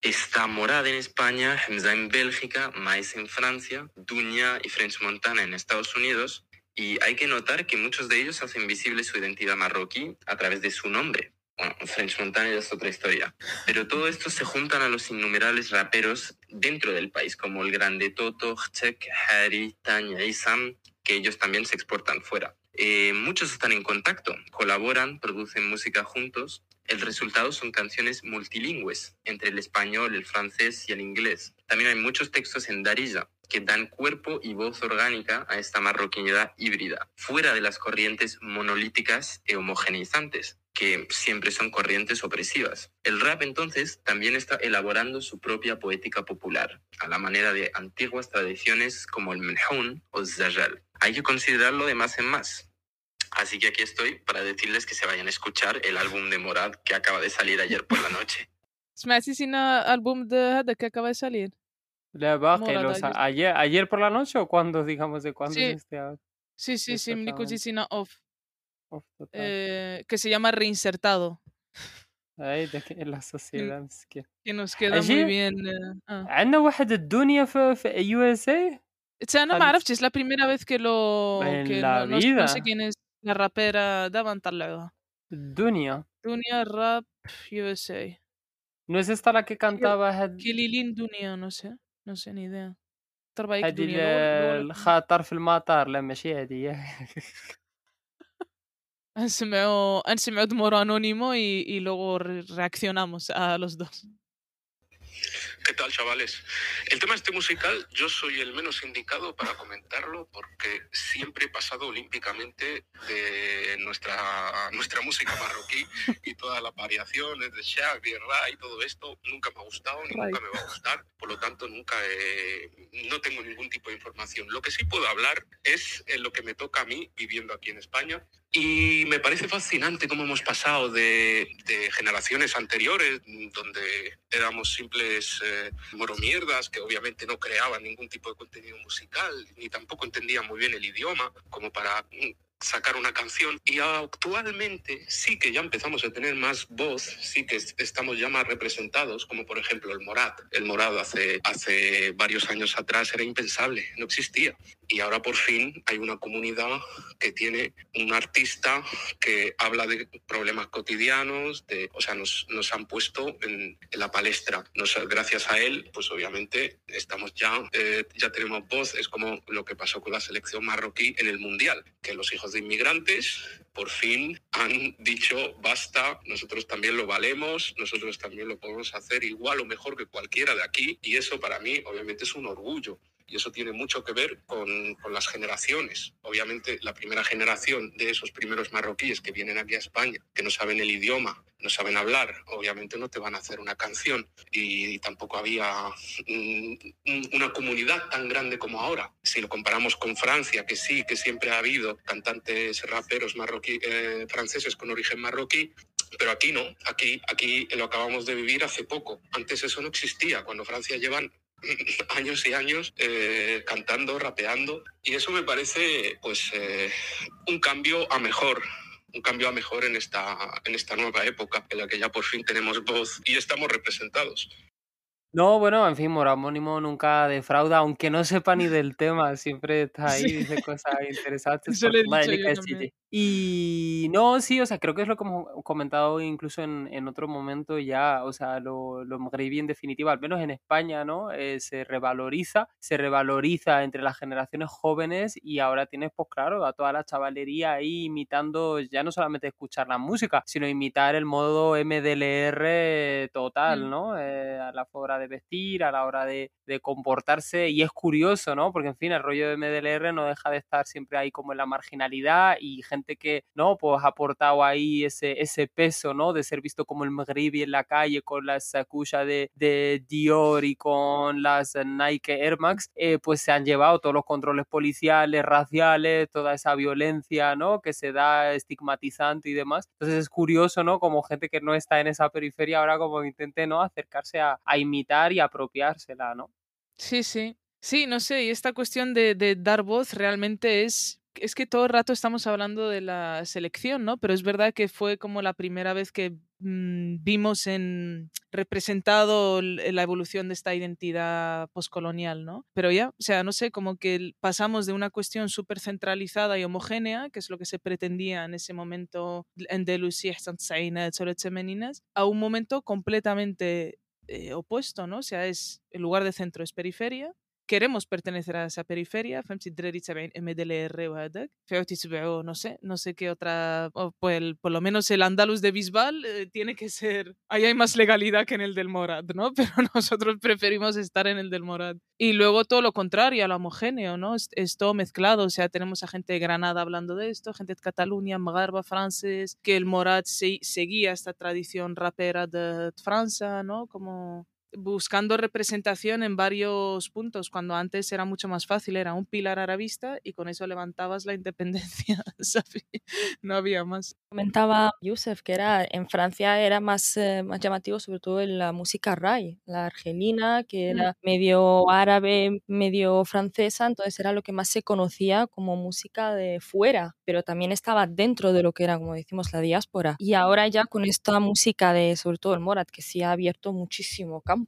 Está Morada en España, Hamza en Bélgica, Mais en Francia, Dunia y French Montana en Estados Unidos, y hay que notar que muchos de ellos hacen visible su identidad marroquí a través de su nombre, bueno, French Montana es otra historia. Pero todo esto se juntan a los innumerables raperos dentro del país, como el grande Toto, Chek, Harry, Tanya y Sam, que ellos también se exportan fuera. Eh, muchos están en contacto, colaboran, producen música juntos. El resultado son canciones multilingües, entre el español, el francés y el inglés. También hay muchos textos en Darija, que dan cuerpo y voz orgánica a esta marroquinidad híbrida, fuera de las corrientes monolíticas e homogeneizantes, que siempre son corrientes opresivas. El rap entonces también está elaborando su propia poética popular, a la manera de antiguas tradiciones como el menhoun o zajal Hay que considerarlo de más en más. Así que aquí estoy para decirles que se vayan a escuchar el álbum de Morad que acaba de salir ayer por la noche. álbum de que acaba de salir? ayer, ayer por la noche o cuando, digamos, de cuándo sí. es este Sí, sí, sí, Off. Eh, que se llama Reinsertado. Ay, de que la sociedad que, que nos queda muy bien. Ah. عندنا واحد الدنيا في, في USA no me es la primera vez que lo en que la no, vida no, sé quién es la rapera دابا نطلعوها Dunia Dunia Rap USA no es esta la que cantaba هاد كيليلين Dunia no sé no sé ni idea ترى هيك هادي دنيا الخاطر في المطار لا ماشي هادي Han enseñado Moro Anónimo y, y luego reaccionamos a los dos. ¿Qué tal, chavales? El tema este musical, yo soy el menos indicado para comentarlo porque siempre he pasado olímpicamente de nuestra, nuestra música marroquí y todas las variaciones de Shaq, de Ra y todo esto. Nunca me ha gustado ni nunca me va a gustar. Por lo tanto, nunca no tengo ningún tipo de información. Lo que sí puedo hablar es en lo que me toca a mí viviendo aquí en España. Y me parece fascinante cómo hemos pasado de, de generaciones anteriores, donde éramos simples eh, moromierdas que obviamente no creaban ningún tipo de contenido musical, ni tampoco entendían muy bien el idioma, como para mm, sacar una canción y actualmente sí que ya empezamos a tener más voz, sí que estamos ya más representados, como por ejemplo el Morat. El Morado hace, hace varios años atrás era impensable, no existía. Y ahora por fin hay una comunidad que tiene un artista que habla de problemas cotidianos, de, o sea, nos, nos han puesto en, en la palestra. Nos, gracias a él, pues obviamente estamos ya, eh, ya tenemos voz, es como lo que pasó con la selección marroquí en el Mundial, que los hijos de inmigrantes por fin han dicho basta, nosotros también lo valemos, nosotros también lo podemos hacer igual o mejor que cualquiera de aquí y eso para mí obviamente es un orgullo y eso tiene mucho que ver con, con, las generaciones. Obviamente, la primera generación de esos primeros marroquíes que vienen aquí a España, que no saben el idioma, no saben hablar, obviamente no te van a hacer una canción y, tampoco había mm, una comunidad tan grande como ahora. Si lo comparamos con Francia, que sí, que siempre ha habido cantantes raperos marroquí, eh, franceses con origen marroquí, pero aquí no, aquí, aquí lo acabamos de vivir hace poco. Antes eso no existía. Cuando Francia llevan [LAUGHS] años y años eh, cantando, rapeando, y eso me parece pues eh, un cambio a mejor un cambio a mejor en esta, en esta nueva época en la que ya por fin tenemos voz y estamos representados. No, bueno, en fin, Moramónimo nunca defrauda, aunque no sepa ni del tema, siempre está ahí, dice cosas interesantes. Y no, sí, o sea, creo que es lo que hemos comentado incluso en, en otro momento ya, o sea, lo, lo en definitiva, al menos en España, ¿no? Eh, se revaloriza, se revaloriza entre las generaciones jóvenes y ahora tienes, pues claro, a toda la chavalería ahí imitando, ya no solamente escuchar la música, sino imitar el modo MDLR total, mm. ¿no? Eh, a la hora de vestir, a la hora de, de comportarse y es curioso, ¿no? Porque en fin, el rollo de MDLR no deja de estar siempre ahí como en la marginalidad y gente que, ¿no? Pues ha aportado ahí ese, ese peso, ¿no? De ser visto como el Maghribi en la calle con las sacuchas de, de Dior y con las Nike Air Max, eh, pues se han llevado todos los controles policiales, raciales, toda esa violencia, ¿no? Que se da estigmatizante y demás. Entonces es curioso, ¿no? Como gente que no está en esa periferia ahora como intente, ¿no? Acercarse a, imitar y apropiársela, ¿no? Sí, sí. Sí, no sé, y esta cuestión de dar voz realmente es es que todo el rato estamos hablando de la selección, ¿no? Pero es verdad que fue como la primera vez que mm, vimos en representado la evolución de esta identidad postcolonial, ¿no? Pero ya, o sea, no sé, como que pasamos de una cuestión súper centralizada y homogénea, que es lo que se pretendía en ese momento en Delusi, a un momento completamente eh, opuesto, ¿no? O sea, es el lugar de centro es periferia queremos pertenecer a esa periferia, MDLR no sé, no sé qué otra, pues, por lo menos el andaluz de Bisbal eh, tiene que ser, ahí hay más legalidad que en el del Morad, ¿no? [LAUGHS] Pero nosotros preferimos estar en el del Morad. Y luego todo lo contrario, lo homogéneo, ¿no? Es, es todo mezclado, o sea, tenemos a gente de Granada hablando de esto, gente de Cataluña, Magarba, francés, que el Morad se, seguía esta tradición rapera de Francia, ¿no? Como buscando representación en varios puntos, cuando antes era mucho más fácil, era un pilar arabista y con eso levantabas la [LAUGHS] independencia, no había más. Comentaba Yusef que era en Francia era más, eh, más llamativo sobre todo en la música rai, la argelina, que mm. era medio árabe, medio francesa, entonces era lo que más se conocía como música de fuera, pero también estaba dentro de lo que era, como decimos, la diáspora. Y ahora ya con esta música de, sobre todo el Morat, que sí ha abierto muchísimo campo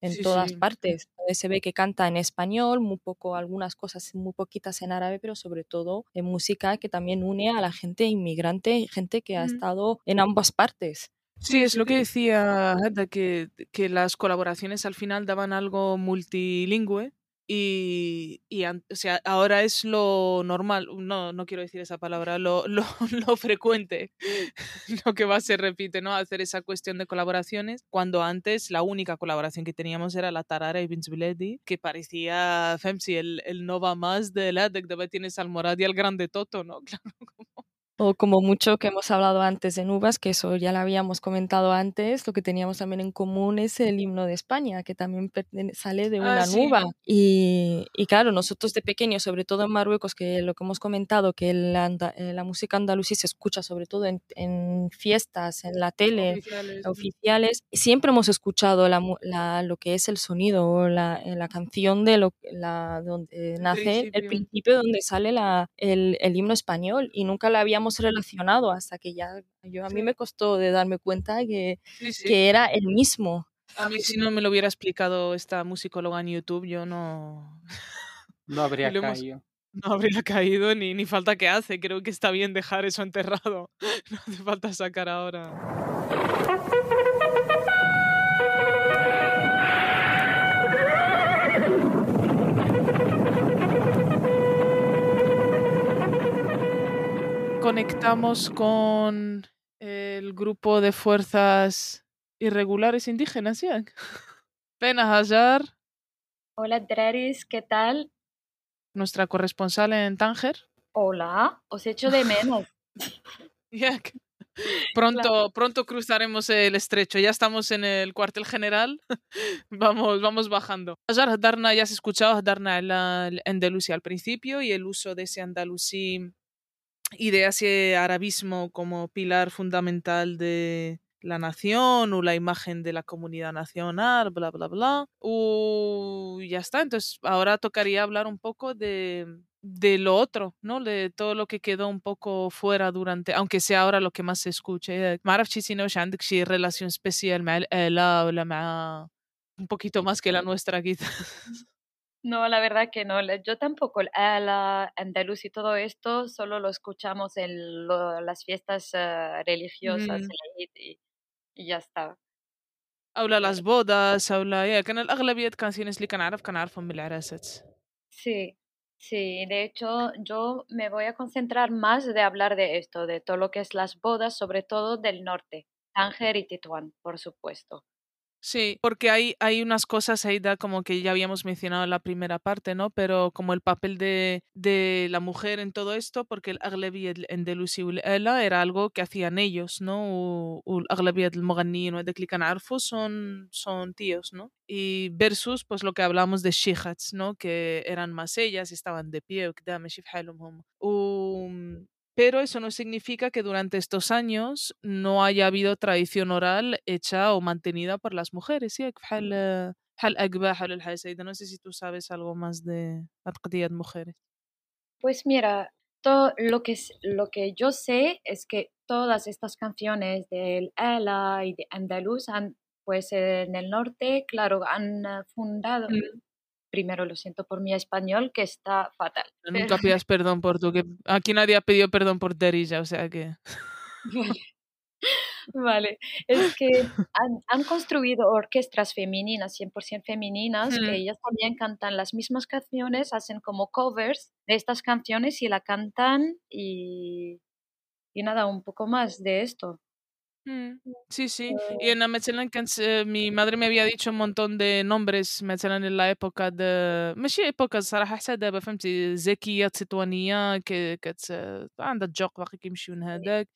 en todas partes. Se ve que canta en español, muy poco, algunas cosas muy poquitas en árabe, pero sobre todo en música que también une a la gente inmigrante y gente que ha estado en ambas partes. Sí, es lo que decía que, que las colaboraciones al final daban algo multilingüe y, o sea, ahora es lo normal, no, no quiero decir esa palabra, lo, [LAUGHS] lo, lo, frecuente, [LAUGHS] lo que va se repite, ¿no? Hacer esa cuestión de colaboraciones, cuando antes la única colaboración que teníamos era la Tarara y Vince Biledi, que parecía, [LAUGHS] Femsi, el, el no va más de la de que tienes al Morad y al Grande Toto, ¿no? Claro, como o como mucho que hemos hablado antes de Nubas, que eso ya lo habíamos comentado antes, lo que teníamos también en común es el himno de España, que también sale de una ah, nuba. Y, y, claro, nosotros de pequeños, sobre todo en Marruecos, que lo que hemos comentado, que la, eh, la música andalusí se escucha sobre todo en, en fiestas, en la tele, oficiales, siempre hemos escuchado la, la, lo que es el sonido, la, la canción de lo, la, donde nace el principio, donde sale la, el, el himno español y nunca la habíamos relacionado hasta que ya yo a mí me costó de darme cuenta que, que era el mismo. A mí si no me lo hubiera explicado esta musicóloga en YouTube, yo no... No [LAUGHS] habría caído. No habría caído ni, ni falta que hace. Creo que está bien dejar eso enterrado. [LAUGHS] No hace falta sacar ahora. Conectamos con el grupo de fuerzas irregulares indígenas, ¿ya? Pena Hazar. Hola, Draris, ¿qué tal? Nuestra corresponsal en Tánger. Hola, os echo de [LAUGHS] menos. Pronto, pronto cruzaremos el estrecho. Ya estamos en el cuartel general. [LAUGHS] vamos, vamos bajando. Hazar Darna, ya has escuchado Darna en Andalucía al principio y el uso de ese andalusí y de ese arabismo como pilar fundamental de la nación o la imagen de la comunidad nacional, bla, bla, bla. y ya está. Entonces, ahora tocaría hablar un poco de, de lo otro, ¿no? De todo lo que quedó un poco fuera durante, aunque sea ahora lo que más se escuche. ما عرفتش si no relación especial un poquito más que la nuestra quizás. No, la verdad que no. Yo tampoco. La andaluz y todo esto solo lo escuchamos en las fiestas eh, religiosas y, ya está. أو las bodas أو لا كان الأغلبية canciones اللي كنعرف كنعرفهم بالعراسات. Sí, sí. De hecho, yo me voy a concentrar más de hablar de esto, de todo lo que es las bodas, sobre todo del norte, Tánger y Tetuán, por supuesto. Sí, porque hay, hay unas cosas ahí, da como que ya habíamos mencionado en la primera parte, ¿no? Pero como el papel de, de la mujer en todo esto, porque el Aglebi en Delusi era algo que hacían ellos, ¿no? El Aglebi el Moganí. De Arfo son, son tíos, ¿no? Y versus, pues lo que hablamos de Shihats, ¿no? Que eran más ellas, estaban de pie, pero eso no significa que durante estos años no haya habido tradición oral hecha o mantenida por las mujeres. ¿sí? Mm. No sé si tú sabes algo más de de mujeres. Pues mira, lo que, lo que yo sé es que todas estas canciones del Ala y de Andaluz han, pues en el norte, claro, han ah, fundado. Mm primero lo siento por mi español que está fatal nunca pidas perdón por tu que aquí nadie ha pedido perdón por Derija o sea que [LAUGHS] Vale, es que [LAUGHS] han, construido orquestas femeninas, 100% femeninas, que ellas también cantan las mismas canciones, hacen como covers de estas canciones y la cantan y, y nada, un poco más de esto. Mm, sí, sí. Y en مثلا mi madre me había dicho un montón de nombres مثلا en la época de ماشي época الصراحة حتى دابا فهمتي زكية تطوانية كت عندها الجوق باقي كيمشيو هذاك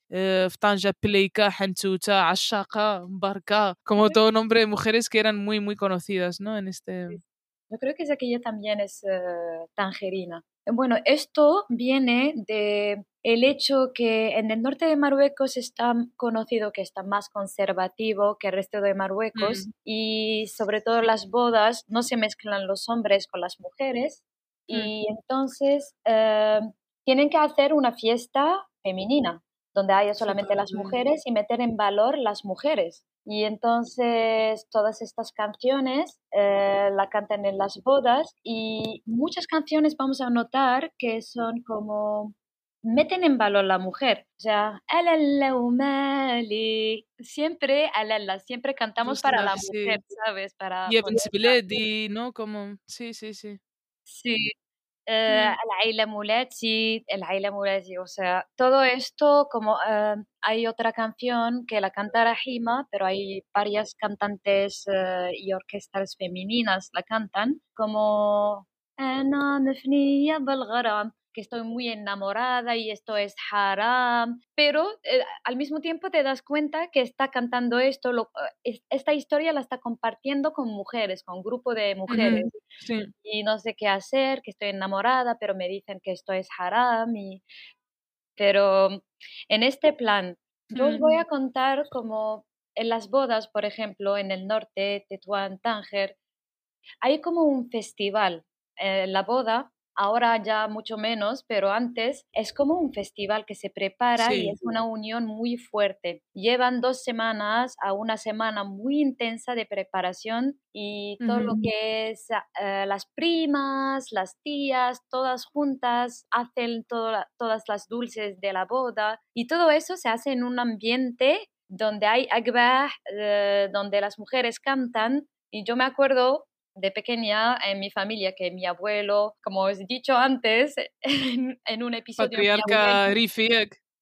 في طنجة بليكا حنتوتة عشاقة مباركة como todo nombre mujeres que eran muy muy conocidas ¿no? en este Yo creo que Zekiya también es tangerina. Bueno, esto viene de el hecho que en el norte de Marruecos está conocido que está más conservativo que el resto de Marruecos mm. y sobre todo las bodas no se mezclan los hombres con las mujeres mm. y entonces eh, tienen que hacer una fiesta femenina donde haya solamente las mujeres y meter en valor las mujeres. Y entonces todas estas canciones eh, la cantan en las bodas y muchas canciones vamos a notar que son como meten en valor la mujer. O sea, siempre, siempre cantamos para la mujer, ¿sabes? Para y ¿no? Como, sí, sí, sí. Sí, Aila Muleti, el o sea, todo esto, como eh, hay otra canción que la canta Rahima, pero hay varias cantantes eh, y orquestas femeninas la cantan, como que estoy muy enamorada y esto es haram, pero eh, al mismo tiempo te das cuenta que está cantando esto, lo, eh, esta historia la está compartiendo con mujeres, con un grupo de mujeres. Y no sé qué hacer, que estoy enamorada, pero me dicen que esto es haram. Y... Pero en este plan, yo os voy a contar como en las bodas, por ejemplo, en el norte, Tetuán, Tánger, hay como un festival. Eh, la boda ahora ya mucho menos, pero antes es como un festival que se prepara y es una unión muy fuerte. Llevan dos semanas a una semana muy intensa de preparación y todo lo que es eh, las primas, las tías, todas juntas hacen todas las dulces de la boda y todo eso se hace en un ambiente donde hay agbah, eh, donde las mujeres cantan. Y yo me acuerdo de pequeña en mi familia que mi abuelo, como os he dicho antes [LAUGHS] en, un episodio... Patriarca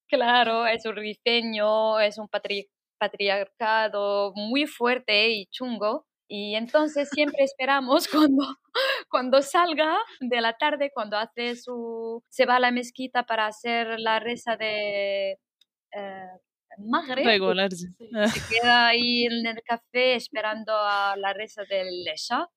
Claro, es un rifeño, es un patriarcado muy fuerte y chungo. Y entonces siempre [LAUGHS] esperamos [LAUGHS] cuando, cuando salga de la tarde, cuando hace su, se va a la mezquita para hacer la reza de eh, Maghreb. Se queda ahí en el café esperando a la reza del Lesha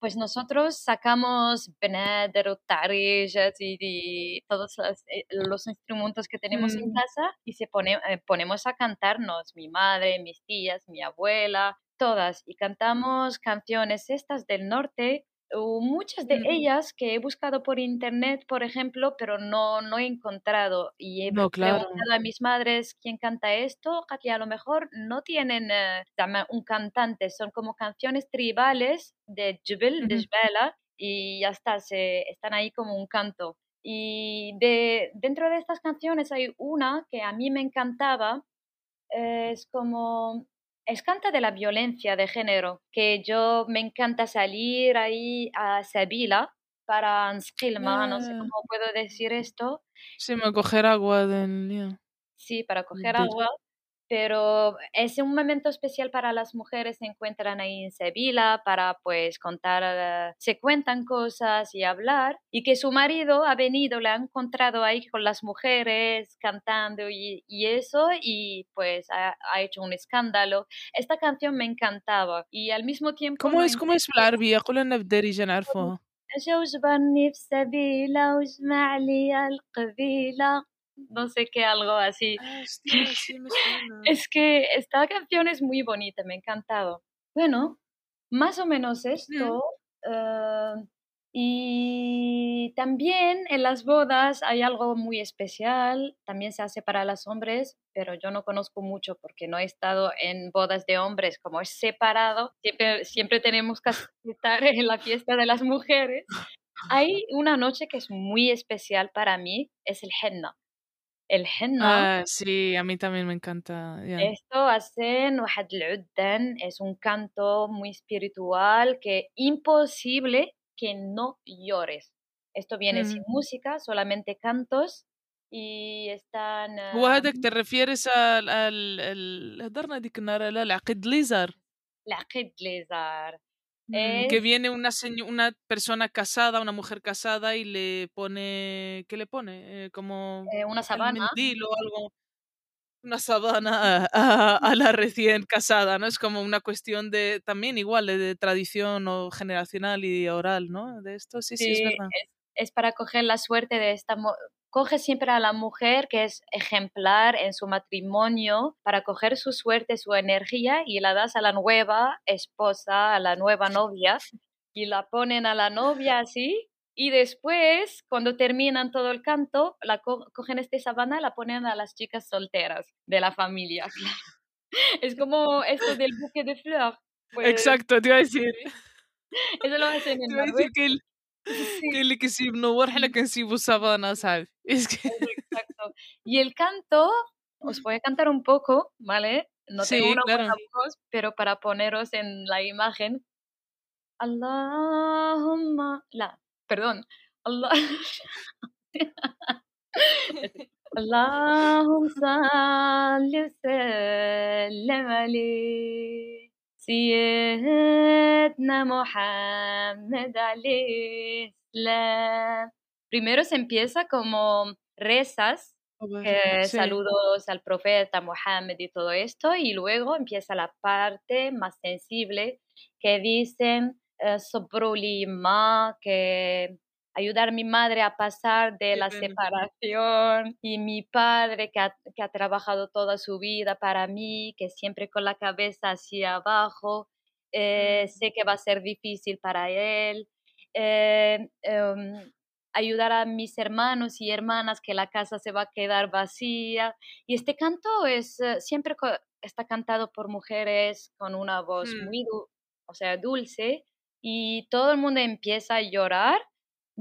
pues nosotros sacamos Benader, Tarishat y, todos eh, los, instrumentos que tenemos en mm. casa y se pone, eh, ponemos a cantarnos, mi madre, mis tías, mi abuela, todas, y cantamos canciones estas del norte muchas de ellas que he buscado por internet, por ejemplo, pero no, no he encontrado. Y he preguntado a mis madres quién canta esto, y a lo mejor no tienen eh, un cantante, son como canciones tribales de Jubel, de Jbela, y ya está, se, están ahí como un canto. Y de, dentro de estas canciones hay una que a mí me encantaba, es como es canta de la violencia de género, que yo me encanta salir ahí a Sabila para Anskilma, no sé ah. cómo puedo decir esto. Sí, me coger agua del... Sí, para coger agua pero es un momento especial para las mujeres, se encuentran ahí en Sevilla para pues contar, eh, se cuentan cosas y hablar, y que su marido ha venido, le ha encontrado ahí con las mujeres cantando y, y eso, y pues ha, ha, hecho un escándalo. Esta canción me encantaba y al mismo tiempo... ¿Cómo es, cómo es بالعربية؟ قولنا بالدارجة no sé qué, algo así. Ah, [LAUGHS] es que esta canción es muy bonita, me ha encantado. Bueno, Más o menos esto. eh, y también en las bodas hay algo muy especial, también se hace para los hombres, pero yo no conozco mucho porque no he estado en bodas de hombres, como es separado, siempre, siempre tenemos que estar en la fiesta de las mujeres. Hay una noche que es muy especial para mí, es el henna El henna, Ah, sí, a mí también me encanta. ya. esto hacen واحد العدن, es un canto muy espiritual que imposible que no llores. Esto viene sin Mm. música, solamente cantos y están هو ah, هذاك te refieres al al ال هضرنا ديك النهار على العقد ليزار العقد ليزار que viene una una persona casada, una mujer casada y le pone ¿qué le pone? Eh, como eh, una sabana. mendil o algo, una sabana [LAUGHS] a, a- la recién casada, ¿no? Es como una cuestión de también igual de, de tradición o generacional y oral, ¿no? De esto, sí, sí, es verdad. es, es para coger la suerte de esta Coge siempre a la mujer que es ejemplar en su matrimonio para coger su suerte, su energía y la das a la nueva esposa, a la nueva novia y la ponen a la novia así y después cuando terminan todo el canto la co- cogen esta sabana y la ponen a las chicas solteras de la familia. [LAUGHS] Es como esto del buque de flor. Pues Exacto, te iba a decir, [LAUGHS] eso lo hacen te en iba a decir Marruecos que el que si no la que si busabana, ¿sabes? [LAUGHS] Es que... Exacto. Y el canto, os voy a cantar un poco, ¿vale? No tengo una claro. buena voz, pero para poneros en la imagen. Allahumma. La, perdón. Allah. [LAUGHS] Allahumma salli sallam Sayyidna Muhammad Islam. Primero se empieza como rezas, eh, saludos al profeta Muhammad y todo esto, y luego empieza la parte más sensible que dicen eh, que ayudar a mi madre a pasar de la separación y mi padre que ha, que ha trabajado toda su vida para mí, que siempre con la cabeza hacia abajo, eh, Mm. sé que va a ser difícil para él. eh, em, ayudar a mis hermanos y hermanas que la casa se va a quedar vacía. Y este canto es eh, siempre está cantado por mujeres con una voz Mm. muy, o sea, dulce y todo el mundo empieza a llorar.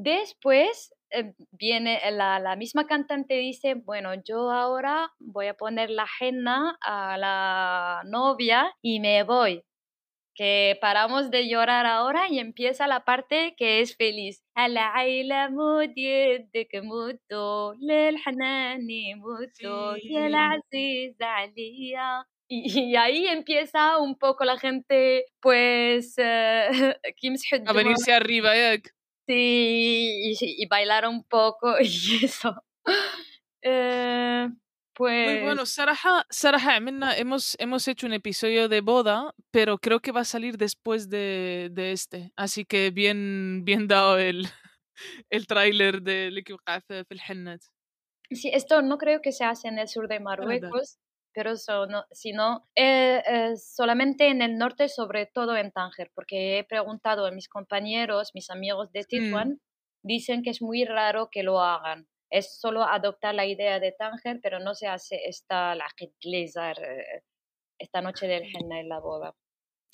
Después em, viene la, misma cantante dice, bueno, yo ahora voy a poner la henna a la novia y me voy. Que paramos de llorar ahora y empieza la parte que es feliz. Sí. Y, y, ahí empieza un poco la gente, pues, eh, [LAUGHS] a venirse arriba, ¿eh? y, y, bailar un poco [LAUGHS] y eso. Eh, pues... Muy bueno, pues Saraja, Saraja Amina, hemos, hemos hecho un episodio de boda, pero creo que va a salir después de, de este. Así que bien, bien dado el, [LAUGHS] el tráiler de Liquid Sí, esto no creo que se hace en el sur de ah, Marruecos pero so- no- sino eh, eh, solamente en el norte, sobre todo en Tánger, porque he preguntado a mis compañeros, mis amigos de Tetuán, dicen que es muy raro que lo hagan. Es solo adoptar la idea de Tánger, pero no se hace esta la eh, esta noche del henna en la boda.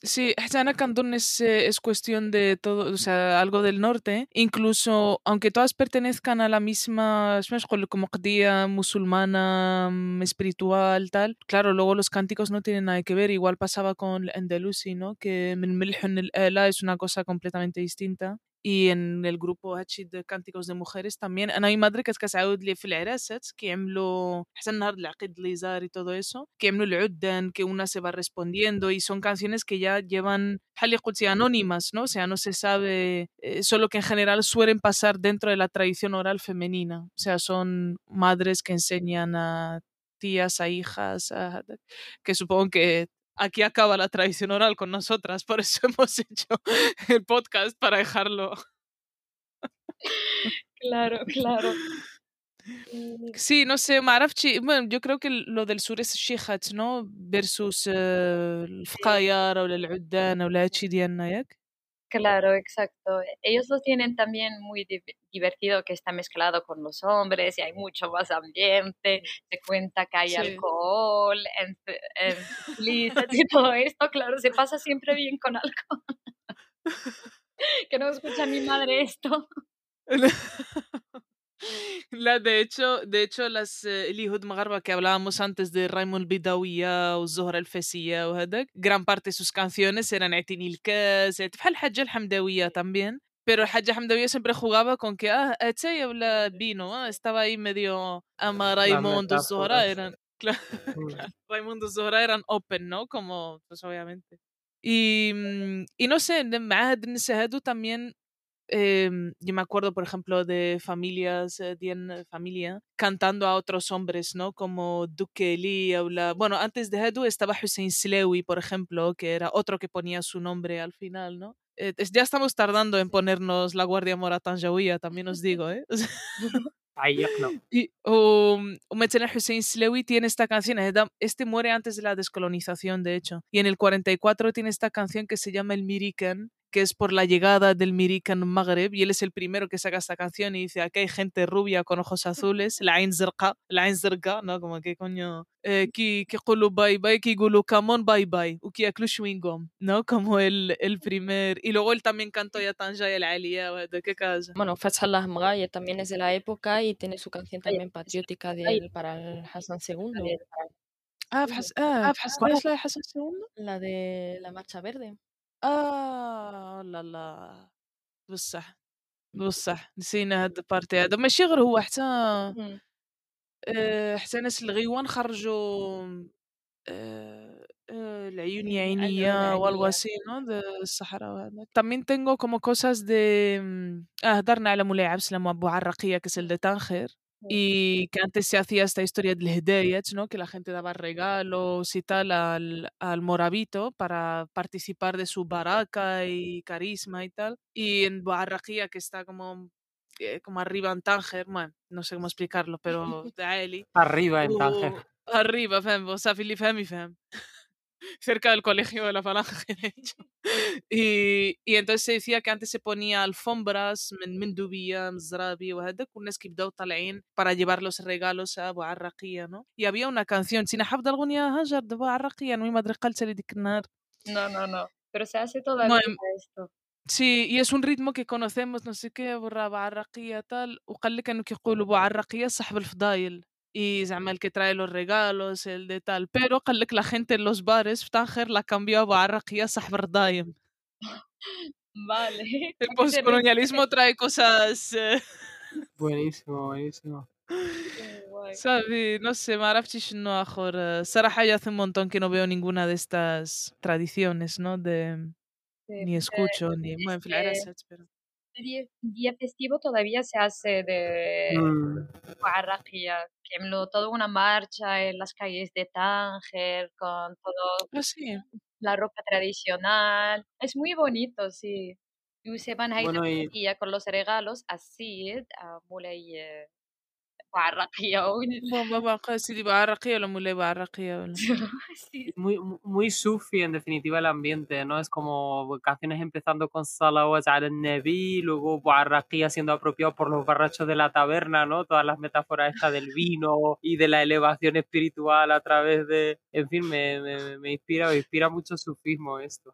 Sí, Hassan Cantón es, eh, es cuestión de todo, o sea, algo del norte. Incluso, aunque todas pertenezcan a la misma, como Qadía, musulmana, mm, espiritual, tal, claro, luego los cánticos no tienen nada que ver. Igual pasaba con Andalusi, ¿no? Que el Milhun es una cosa completamente distinta Y en el grupo هادشي de cánticos de mujeres también أنا mi madre كانت كتعاود لي في العراسات كيعملوا حتى النهار العقد ليزار y todo eso كيعملوا العدن que una se va respondiendo y son canciones que ya llevan بحال اللي قلتي anónimas ¿no? o sea no se sabe eh, solo que en general suelen pasar dentro de la tradición oral femenina o sea son madres que enseñan a tías, a hijas, a- que supongo que aquí acaba la tradición oral con nosotras, por eso [LAUGHS] hemos hecho el podcast para dejarlo. Claro, claro. Sí, no sé, Marafchi, bueno, yo creo que lo del sur es Shihach, ¿no? Versus el Fqayar o el Uddan o la. Claro, exacto. Ellos lo tienen también muy divertido que está mezclado con los hombres y hay mucho más ambiente, se cuenta que hay alcohol, en, en y todo esto, claro, se pasa siempre bien con alcohol. [LAUGHS] que no escucha mi madre esto. [LAUGHS] [LAUGHS] La, de hecho, de hecho las eh, Elihud Magarba que hablábamos antes de Raymond Bidawiya el Fesiya o gran parte de sus canciones eran Kaz, el Hajj al Hamdawiya también. Pero el Hajj Hamdawiya siempre jugaba con que, ah, Etsey habla vino, ah, estaba ahí medio ama Raimundo Zohra, eran, [LAUGHS] claro. Raimundo Zohra eran open, ¿no? Como, pues obviamente. Y, mm, y no sé, Mahad también Em, yo me acuerdo, por ejemplo, de familias, eh, de familia, cantando a otros hombres, ¿no? Como Duque o la... Bueno, antes de Hadu estaba Hussein Slewi, por ejemplo, que era otro que ponía su nombre al final, ¿no? Eh, ya estamos tardando en ponernos la Guardia Mora Tanjawiya, también os digo, ¿eh? [LAUGHS] [LAUGHS] Y, o, o Hussein Slewi tiene esta canción, este muere antes de la descolonización, de hecho, y en el 44 tiene esta canción que se llama El Mirikan, que es por la llegada del Mirikan Maghreb y él es el primero que saca esta canción y dice aquí hay gente rubia con ojos azules [LAUGHS] la Ain la Ain ¿no? como que coño que gulu bye bye que gulu camon bye bye u que ¿no? como el, el primer y luego él también cantó ya Tanja y el Aliyah de qué casa bueno Fathallah Mgaya también es de la época y tiene su canción también patriótica de para el Hassan II ah, ah, ¿cuál es la de Hassan II? la de la marcha verde آه لا لا. بصح بصح. نسينا هاد البارتي هذا. ماشي غير هو حتى إمم. آه، حتى ناس الغيوان خرجوا آه، آه، العيون يا عينيا والوسينة الصحراء وهذا también tengo como cosas de ah, هضرنا على مولاي عبد السلام وابو عرقية كسل de Tánger y que antes se hacía esta historia del Hedayat, ¿no? que la gente daba regalos y tal al, al morabito para participar de su baraka y carisma y tal. Y en Boarraquía, que está como, eh, como arriba en Tánger, bueno, no sé cómo explicarlo, [LAUGHS] pero de Aeli. arriba en Tánger. Arriba, fem, o sea, fem y fem cerca del colegio de la Falange, [LAUGHS] de hecho. Y, y entonces se decía que antes se ponía alfombras, mendubía, mzrabi, وهذاك والناس كيبداو طالعين para llevar los regalos a Boarraquía, ¿no? Y había una canción, sin حافظة الأغنية هاجر de Boarraquía, no me madre قلت ديك النهار. No, no, no, pero se hace todavía esto. Sí, y es un ritmo que conocemos, no sé qué, برا بعرقية tal, وقال لك انه كيقولوا بعرقية صاحب الفضايل y زعما el que trae los regalos, el de tal, pero قال لك la gente en los bares في Tánger la cambió a بعرقية صاحب الرضايم. [LAUGHS] Vale. [LAUGHS] El [LAUGHS] postcolonialismo trae cosas. Eh... buenísimo, buenísimo. ¿Sabes? No sé, ما عرفتش شنو آخر صراحة ya hace un montón que no veo ninguna de estas tradiciones, ¿no? De ni escucho ni bueno, en pero día, día festivo todavía se hace de mm. que toda una marcha en las calles de Tánger con todo ah, la ropa tradicional. Es muy bonito, sí. Y se van a ir con los regalos así, a Muley [LAUGHS] muy, muy sufi en definitiva el ambiente, ¿no? Es como canciones empezando con Salawat al Nabi, luego Barraqia siendo apropiado por los barrachos de la taberna, ¿no? Todas las metáforas estas del vino y de la elevación espiritual a través de... En fin, me, me, me inspira, me inspira mucho sufismo esto.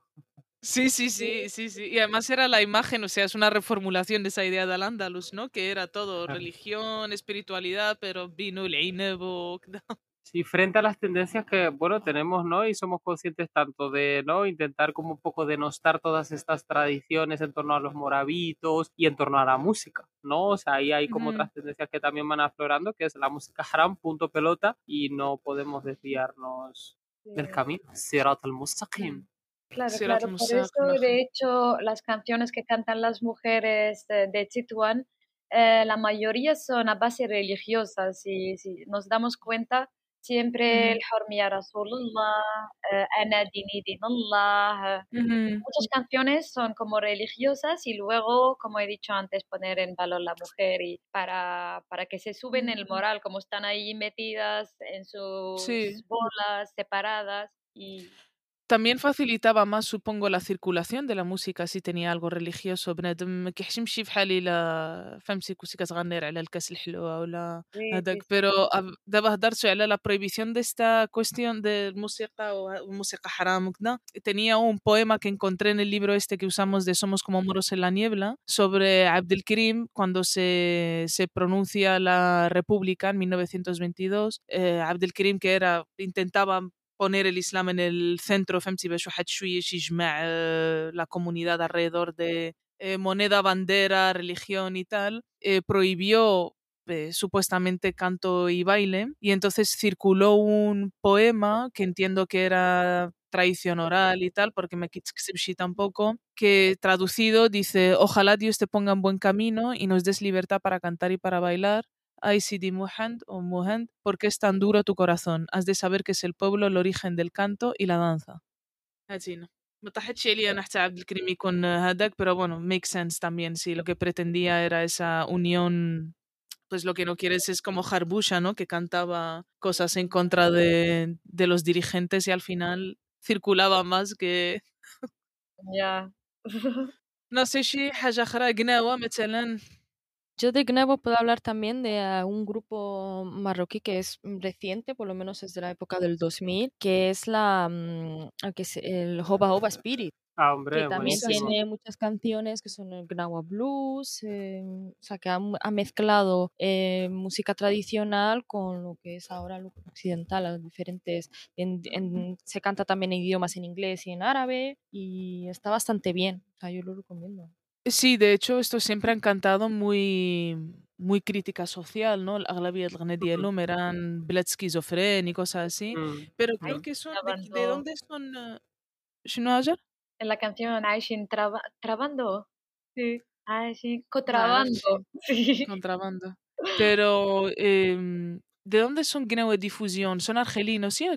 Sí, sí, sí, sí, sí. Y además era la imagen, o sea, es una reformulación de esa idea del Andalus, ¿no? Que era todo religión, espiritualidad, pero vino el [LAUGHS] Sí, frente a las tendencias que, bueno, tenemos, ¿no? Y somos conscientes tanto de, ¿no? Intentar como un poco denostar todas estas tradiciones en torno a los moravitos y en torno a la música, ¿no? O sea, ahí hay como otras tendencias que también van aflorando, que es la música haram, punto pelota, y no podemos desviarnos del camino. Sirat al-Mustaqim. Claro, claro, por eso de hecho las canciones que cantan las mujeres de, de eh, la mayoría son a base religiosas y si nos damos cuenta, siempre el Hormiya Rasulullah, eh, Ana Dini Dinullah. Muchas canciones son como religiosas y luego, como he dicho antes, poner en valor la mujer y para, para que se suben el moral, como están ahí metidas en sus bolas separadas y también facilitaba más, supongo, la circulación de la música si tenía algo religioso. بنادم ما كيحشمش بحال الا فهمتي كنتي كتغني على الكاس الحلوه ولا هذاك pero دابا هضرتوا على la prohibición de esta cuestión del música o música haram وكذا tenía un poema que encontré en el libro este que usamos de Somos como moros en la niebla sobre Abdelkrim cuando se, se pronuncia la república en 1922 eh, Abdelkrim que era intentaba poner el Islam en el centro la comunidad alrededor de eh, moneda, bandera, religión y tal, eh, prohibió eh, supuestamente canto y baile. Y entonces circuló un poema que entiendo que era tradición oral y tal, porque me tampoco, que traducido dice, ojalá Dios te ponga en buen camino y nos des libertad para cantar y para bailar, Ay, Sidi Muhand o Muhand, ¿por qué es tan duro tu corazón? Has de saber que es el pueblo el origen del canto y la danza. هاتينا ما طاحتش عليا انا حتى عبد الكريم يكون هذاك pero bueno make sense también sí lo que pretendía era esa unión pues lo que no quieres es como Harbusha, ¿no? Que cantaba cosas en contra de, de los dirigentes y al final circulaba más que Ya. [LAUGHS] no sé si حاجة أخرى قناوة مثلا yo de Gnevo puedo hablar también de ah, un grupo marroquí que es reciente, por lo menos es de la época del 2000, que es la mm, que es el Hoba Hoba Spirit. Ah, hombre, que también tiene muchas canciones que son el Gnawa Blues, em, o sea, que ha, mezclado eh, música tradicional con lo que es ahora lo occidental, las diferentes, se canta también en idiomas en inglés y en árabe y está bastante bien, o sea, yo lo recomiendo. Sí, de hecho, esto siempre han cantado muy, muy crítica social, ¿no? Aglaviyat Ghanediyelum eran Blatzkizofren y cosas así. Pero creo que son. ¿De, eh, de dónde son? ¿Shinoajar? En la canción Aishin Trabando. Sí. Aishin Contrabando. Sí. Contrabando. Pero. Eh, ¿De dónde son Gnawe Difusión? ¿Son argelinos, sí?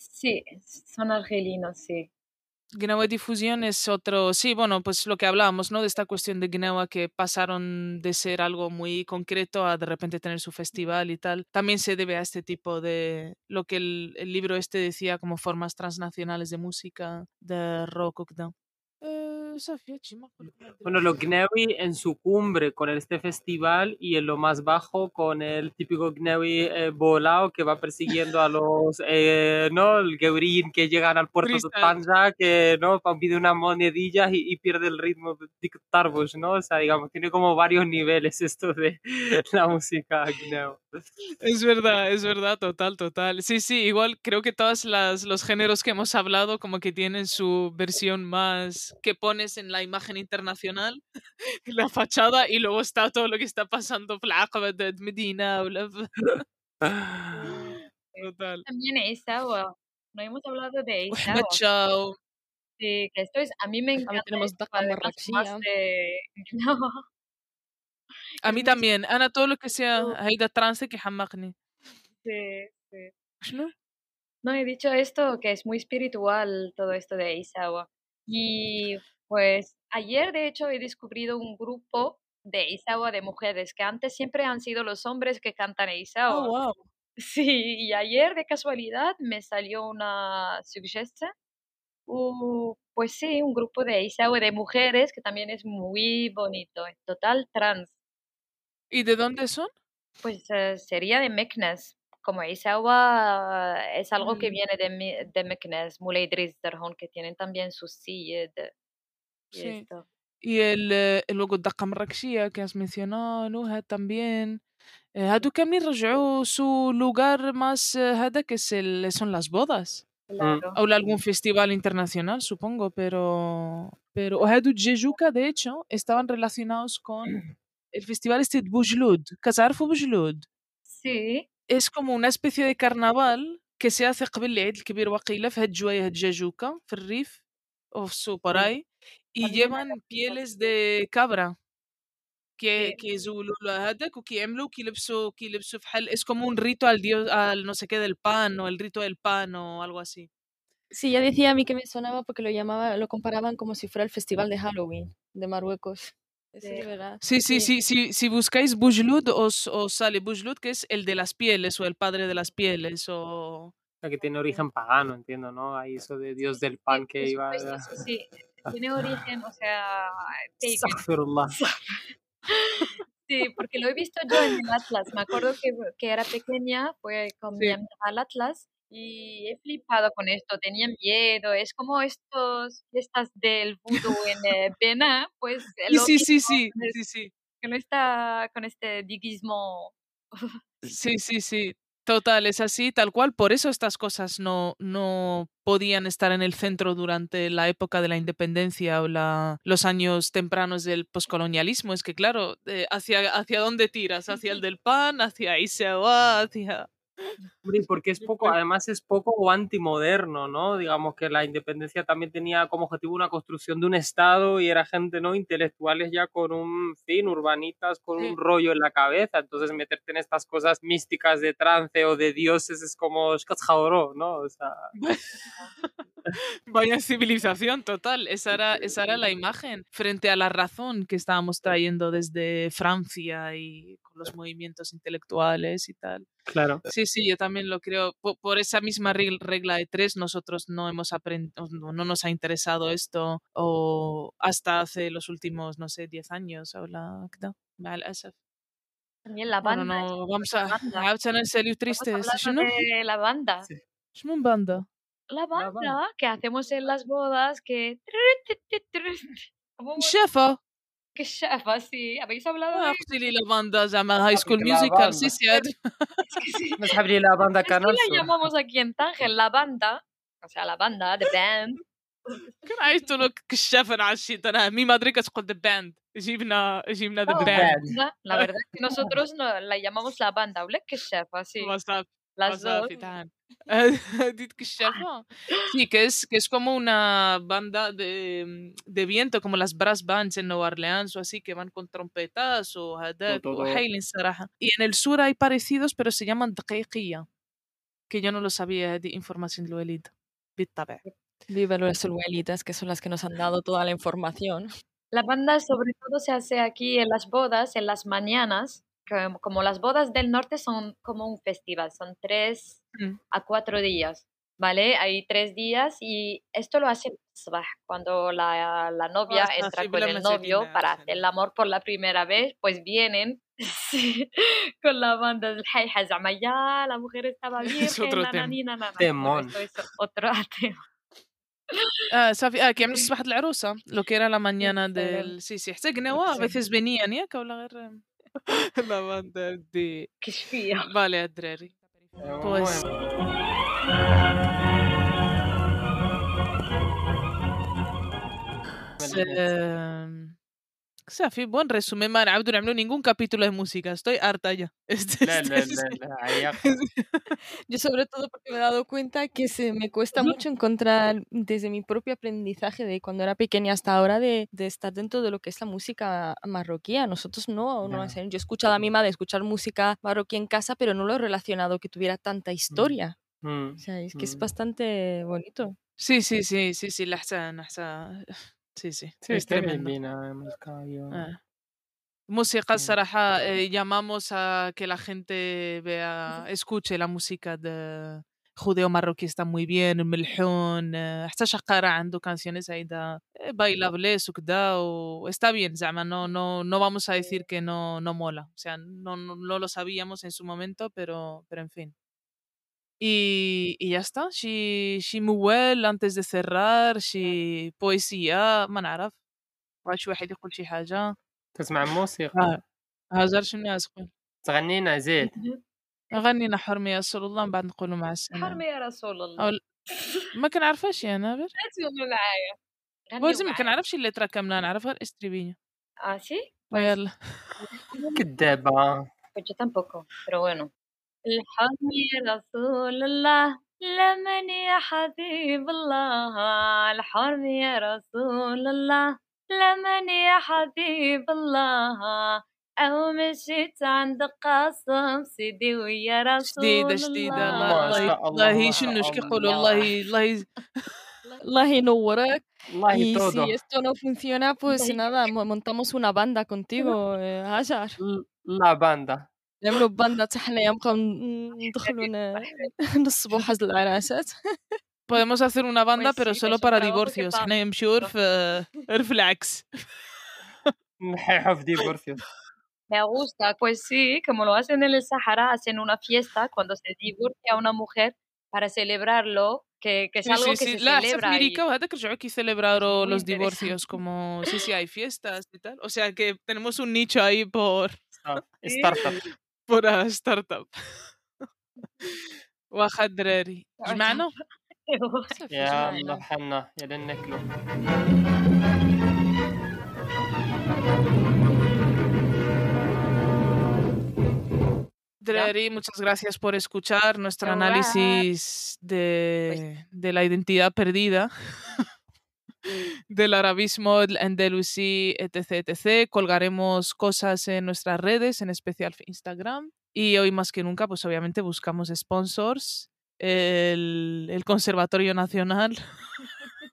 Sí, son argelinos, sí. Gnawa Difusión es otro, sí, bueno, pues lo que hablábamos, ¿no? De esta cuestión de Gnawa que pasaron de ser algo muy concreto a de repente tener su festival y tal. También se debe a este tipo de, lo que el, el libro este decía como formas transnacionales de música, de rock, ¿no? Bueno, lo Gnewi en su cumbre con este festival y en lo más bajo con el típico Gnewi eh, volado que va persiguiendo a los, eh, ¿no? El Gebrin que llegan al puerto de Tanja, que, ¿no? Pide una monedilla y, pierde el ritmo de Tarbus, ¿no? O sea, digamos, tiene como varios niveles esto de [LAUGHS] la música Gnewi. Es verdad, es verdad, total, total. Sí, sí, igual creo que todos los géneros que hemos hablado como que tienen su versión más que pones en la imagen internacional, [LAUGHS] la fachada, y luego está todo lo que está pasando de Medina. [LAUGHS] Total. También esa, no hemos hablado de esa. Sí, que esto es, a mí me encanta. Tenemos [LAUGHS] A mí también. Ana, todo lo que sea Haida trance que jamagni. Sí, sí. ¿No? No, he dicho esto, que es muy espiritual todo esto de Isawa. Y pues ayer, de hecho, he descubierto un grupo de Isawa de mujeres, que antes siempre han sido los hombres que cantan Isawa. Oh, wow. [LAUGHS] Sí, y ayer de casualidad me salió una sugestión. Uh, pues sí, un grupo de Isawa de mujeres que también es muy bonito, en total trans. ¿Y de dónde son? Pues eh, sería de Meknes. Como Isawa es algo que mm. viene de, de Meknes, Muley que tienen también su silla de, Sí. Y el, eh, luego الدقة Marrakechía que has mencionado también eh, هادو كاملين رجعوا su lugar más هذا que es el, son las bodas Claro. o algún festival internacional supongo pero pero هادو Jejuka de hecho estaban relacionados con [CLEARS THROAT] el festival este de Bujlud كتعرفوا Bujlud Sí. es como una especie de carnaval que se hace قبل العيد الكبير وقيلة في هاد الجوايه هاد جاجوكا في الريف o su por ahí y llevan pieles de cabra. que, que يزولوا له هذاك وكيعملوا كيلبسوا كيلبسوا فحال es como un rito al dios al no sé qué del pan o el rito del pan o algo así. Sí, ya decía a mí que me sonaba porque lo llamaba, lo comparaban como si fuera el festival de Halloween de Marruecos. Sí, sí, sí, sí, si buscáis Bujlud os, os sale Bujlud que es el de las pieles o el padre de las pieles o que tiene origen pagano, entiendo, ¿no? Hay eso de dios del pan que iba a... Sí, tiene origen, o sea... Sí, porque lo he visto yo en el Atlas. Me acuerdo que, que era pequeña, fue con mi amiga al Atlas y he flipado con esto. Tenía miedo. Es como estos estas del vudú en eh, Pena, pues. Sí, sí, sí, sí, sí. Que no está con este diguismo. Sí, sí, sí. Total, es así, tal cual. Por eso estas cosas no, no podían estar en el centro durante la época de la independencia o la, los años tempranos del poscolonialismo. Es que, claro, eh, hacia, ¿hacia dónde tiras? ¿Hacia el del pan? ¿Hacia Isewa? ¿Hacia...? Porque es poco, además es poco o antimoderno, ¿no? Digamos que la independencia también tenía como objetivo una construcción de un Estado y era gente, ¿no? Intelectuales ya con un fin, urbanitas con un rollo en la cabeza. Entonces meterte en estas cosas místicas de trance o de dioses es como ¿no? O sea... [LAUGHS] Vaya civilización total. Esa era, esa era la imagen frente a la razón que estábamos trayendo desde Francia y los movimientos intelectuales y tal. Claro. Sí, sí, yo también lo creo. Por, esa misma regla de tres, nosotros no hemos aprendido, no, nos ha interesado esto o hasta hace los últimos, no sé, 10 años. O la, También la banda. no, vamos a, a en serio triste. De la banda. Sí. banda. La banda que hacemos en las bodas, que... Chefa Que chefa, sí. ¿Habéis hablado de اختي لي la banda llama High School Musical, [LAUGHS] sí, sí. Nos abrí la banda canal. la llamamos aquí en Tánger, la banda. O sea, la banda, the band. كان عيطوا له كشافا على الشيء انا مي ما ادري كتقول the band جبنا جبنا the band la verdad es que [LAUGHS] nosotros no, la llamamos la banda ولا كشافة sí las dos [LAUGHS] Ah, dit Sí, que es, que es como una banda de, mm, de, viento, como las brass bands en Nueva Orleans o así, que van con trompetas o hadak o hailin saraja. Y en el sur hay parecidos, pero se llaman que yo no lo sabía de información lo elita. Viva las huelitas, que son las que nos han dado toda la información. [LAUGHS] La banda sobre todo se hace aquí en las bodas, en las mañanas. Como las bodas del norte son como un festival, son tres mm. a cuatro días, ¿vale? Hay tres días y esto lo hace cuando la, la novia entra con el novio para hacer el amor por la primera vez, pues vienen [LAUGHS] con la banda del ya la mujer estaba bien, es [LAUGHS] otro tema. Esto es otro [LAUGHS] tema. Ah, صافي اه كيعملوا الصباح العروسه لو كي la mañana del sí sí حتى قناوه a veces venían ياك ولا غير la banda de. Vale, Adreri. Pues. Eh, o sea, fin, buen resumen, man. no نعملوا ningún capítulo de música. Estoy harta ya. Este, Yo sobre todo porque me he dado cuenta que se me cuesta mucho encontrar desde mi propio aprendizaje de cuando era pequeña hasta ahora de, de estar dentro de lo que es la música marroquí. Nosotros no, no, Yo he escuchado a mi madre escuchar música marroquí en casa, pero no lo he relacionado que tuviera tanta mm. historia. Mm, o sea, es que es mm. bastante bonito. Sí, sí, sí, sí, sí, la Sí, sí. Sí, es tremendo. Ah. Música, صراحة llamamos a que la gente vea, escuche la música de judeo marroquí está muy bien الملحون حتى شقارة عنده canciones هيدا bailables وكدا و está bien زعما no, no, no vamos a decir que no, no mola o sea no, no, no lo sabíamos en su momento pero, pero en fin Y, y ya está, شي شي موال antes de cerrar شي بويسية ما نعرف شي واحد يقول شي حاجة تسمع موسيقى. ها هاجر شنو تقول تغنينا زيد. غنينا حرمي يا رسول الله من بعد نقولوا مع السلامة. حرمي يا رسول الله. أو... ما كنعرفهاش أنا غير تقولوا معايا. بوزي ما كنعرفش اللي ترا كاملة نعرف غير استريبية آه سي يلا كدابة. Tampoco pero bueno. الحرمي رسول الله لمن يا حبيب الله الحرمي يا رسول الله لمن يا حبيب الله أو مشيت عند قاسم سيدي ويا رسول جديدة جديدة الله الله الله شنو إيش كيقولوا الله [LAUGHS] الله الله ينورك. الله Y todo. si esto no funciona, pues nada, mo- montamos una banda contigo, eh, Hajar. La banda. نعملوا باندا حتى حنايا نبقاو ندخلوا ن- [LAUGHS] نصبوا حظ العراسات. Podemos hacer una banda, Pues pero sí, solo eso para trabajo que divorcios. pa- احنا نمشيو عرف عرف العكس. نحيحوا في divorcios. Me gusta, pues sí, como lo hacen en el Sahara, hacen una fiesta cuando se divorcia una mujer para celebrarlo, que, que es Sí, algo sí, que sí. se لا حتى في celebra. y- امريكا وهذاك رجعوا كي celebraron muy los interesante. divorcios como [LAUGHS] sí sí hay fiestas y tal o sea que tenemos un nicho ahí por Ah, Startup. por a startup واحد دراري جمعنا يا الله حنا يا لناكلو Dreri, muchas gracias por escuchar nuestro Alright. análisis de, de la identidad perdida, [LAUGHS] del arabismo, el andalusí, etc, etc. Colgaremos cosas en nuestras redes, en especial Instagram. Y hoy más que nunca, pues obviamente buscamos sponsors. El, el Conservatorio Nacional. [LAUGHS]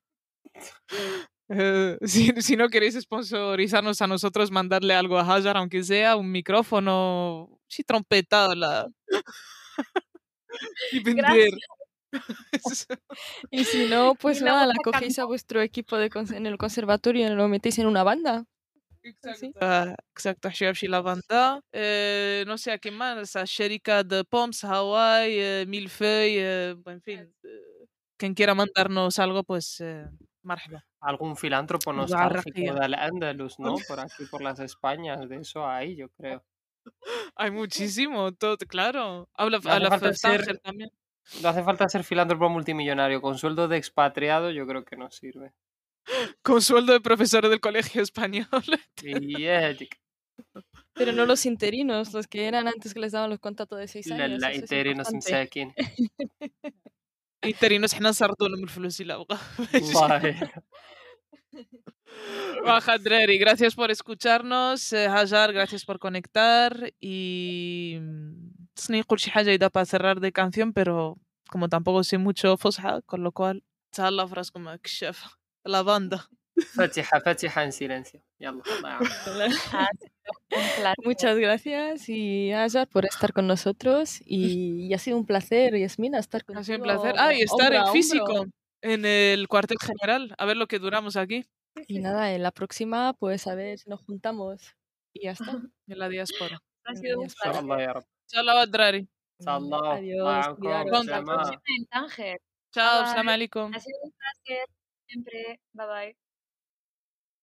Eh, si, si no queréis sponsorizarnos a nosotros, mandarle algo a Hajar, aunque sea un micrófono, sí, trompeta, la... [LAUGHS] [LAUGHS] y vender. [LAUGHS] Y si no, pues nada, la cogéis a vuestro equipo de en el conservatorio y lo metéis en una banda. Sí. Ah, exacto, la banda. Eh, no sé a quién más, a Sherika de Poms, Hawaii, eh, Milfeuille, eh, en fin. eh, quien quiera mandarnos algo, pues eh, marhaba. Algún filántropo nostálgico del Andalus, ¿no? [LAUGHS] Por aquí, por las Españas, de eso hay, yo creo. Hay muchísimo, todo, claro. Habla No a la también. No hace falta ser filántropo multimillonario. Con sueldo de expatriado, yo creo que no sirve. Con sueldo de profesor del colegio español. [LAUGHS] Y eh, Pero no los interinos, los que eran antes que les daban los contratos de seis la años. la [LAUGHS] eso es interinos importante. مساكين interinos احنا نسرطوا لهم الفلوس اللي ابغى والله Baja Dreri, gracias por escucharnos eh, Hajar, gracias por conectar y Snake y para cerrar de canción, pero como tampoco sé mucho Fosha, con lo cual, tal la frase como la banda. Fatiha, Fatiha en silencio. [LAUGHS] Ah, Muchas gracias y Azar por estar con nosotros y, ha sido un placer, Yasmina, estar con Ha sido un placer. Ah, y estar en físico, en el cuartel general, a ver lo que duramos aquí. Y nada, en la próxima, pues a ver si nos juntamos y ya está, [LAUGHS] en la diáspora. Ha sido un placer. Salawat Drari. Salam. Adiós. Con Tánger. Chao, salam alaikum. Ha sido un placer. Siempre. Bye bye.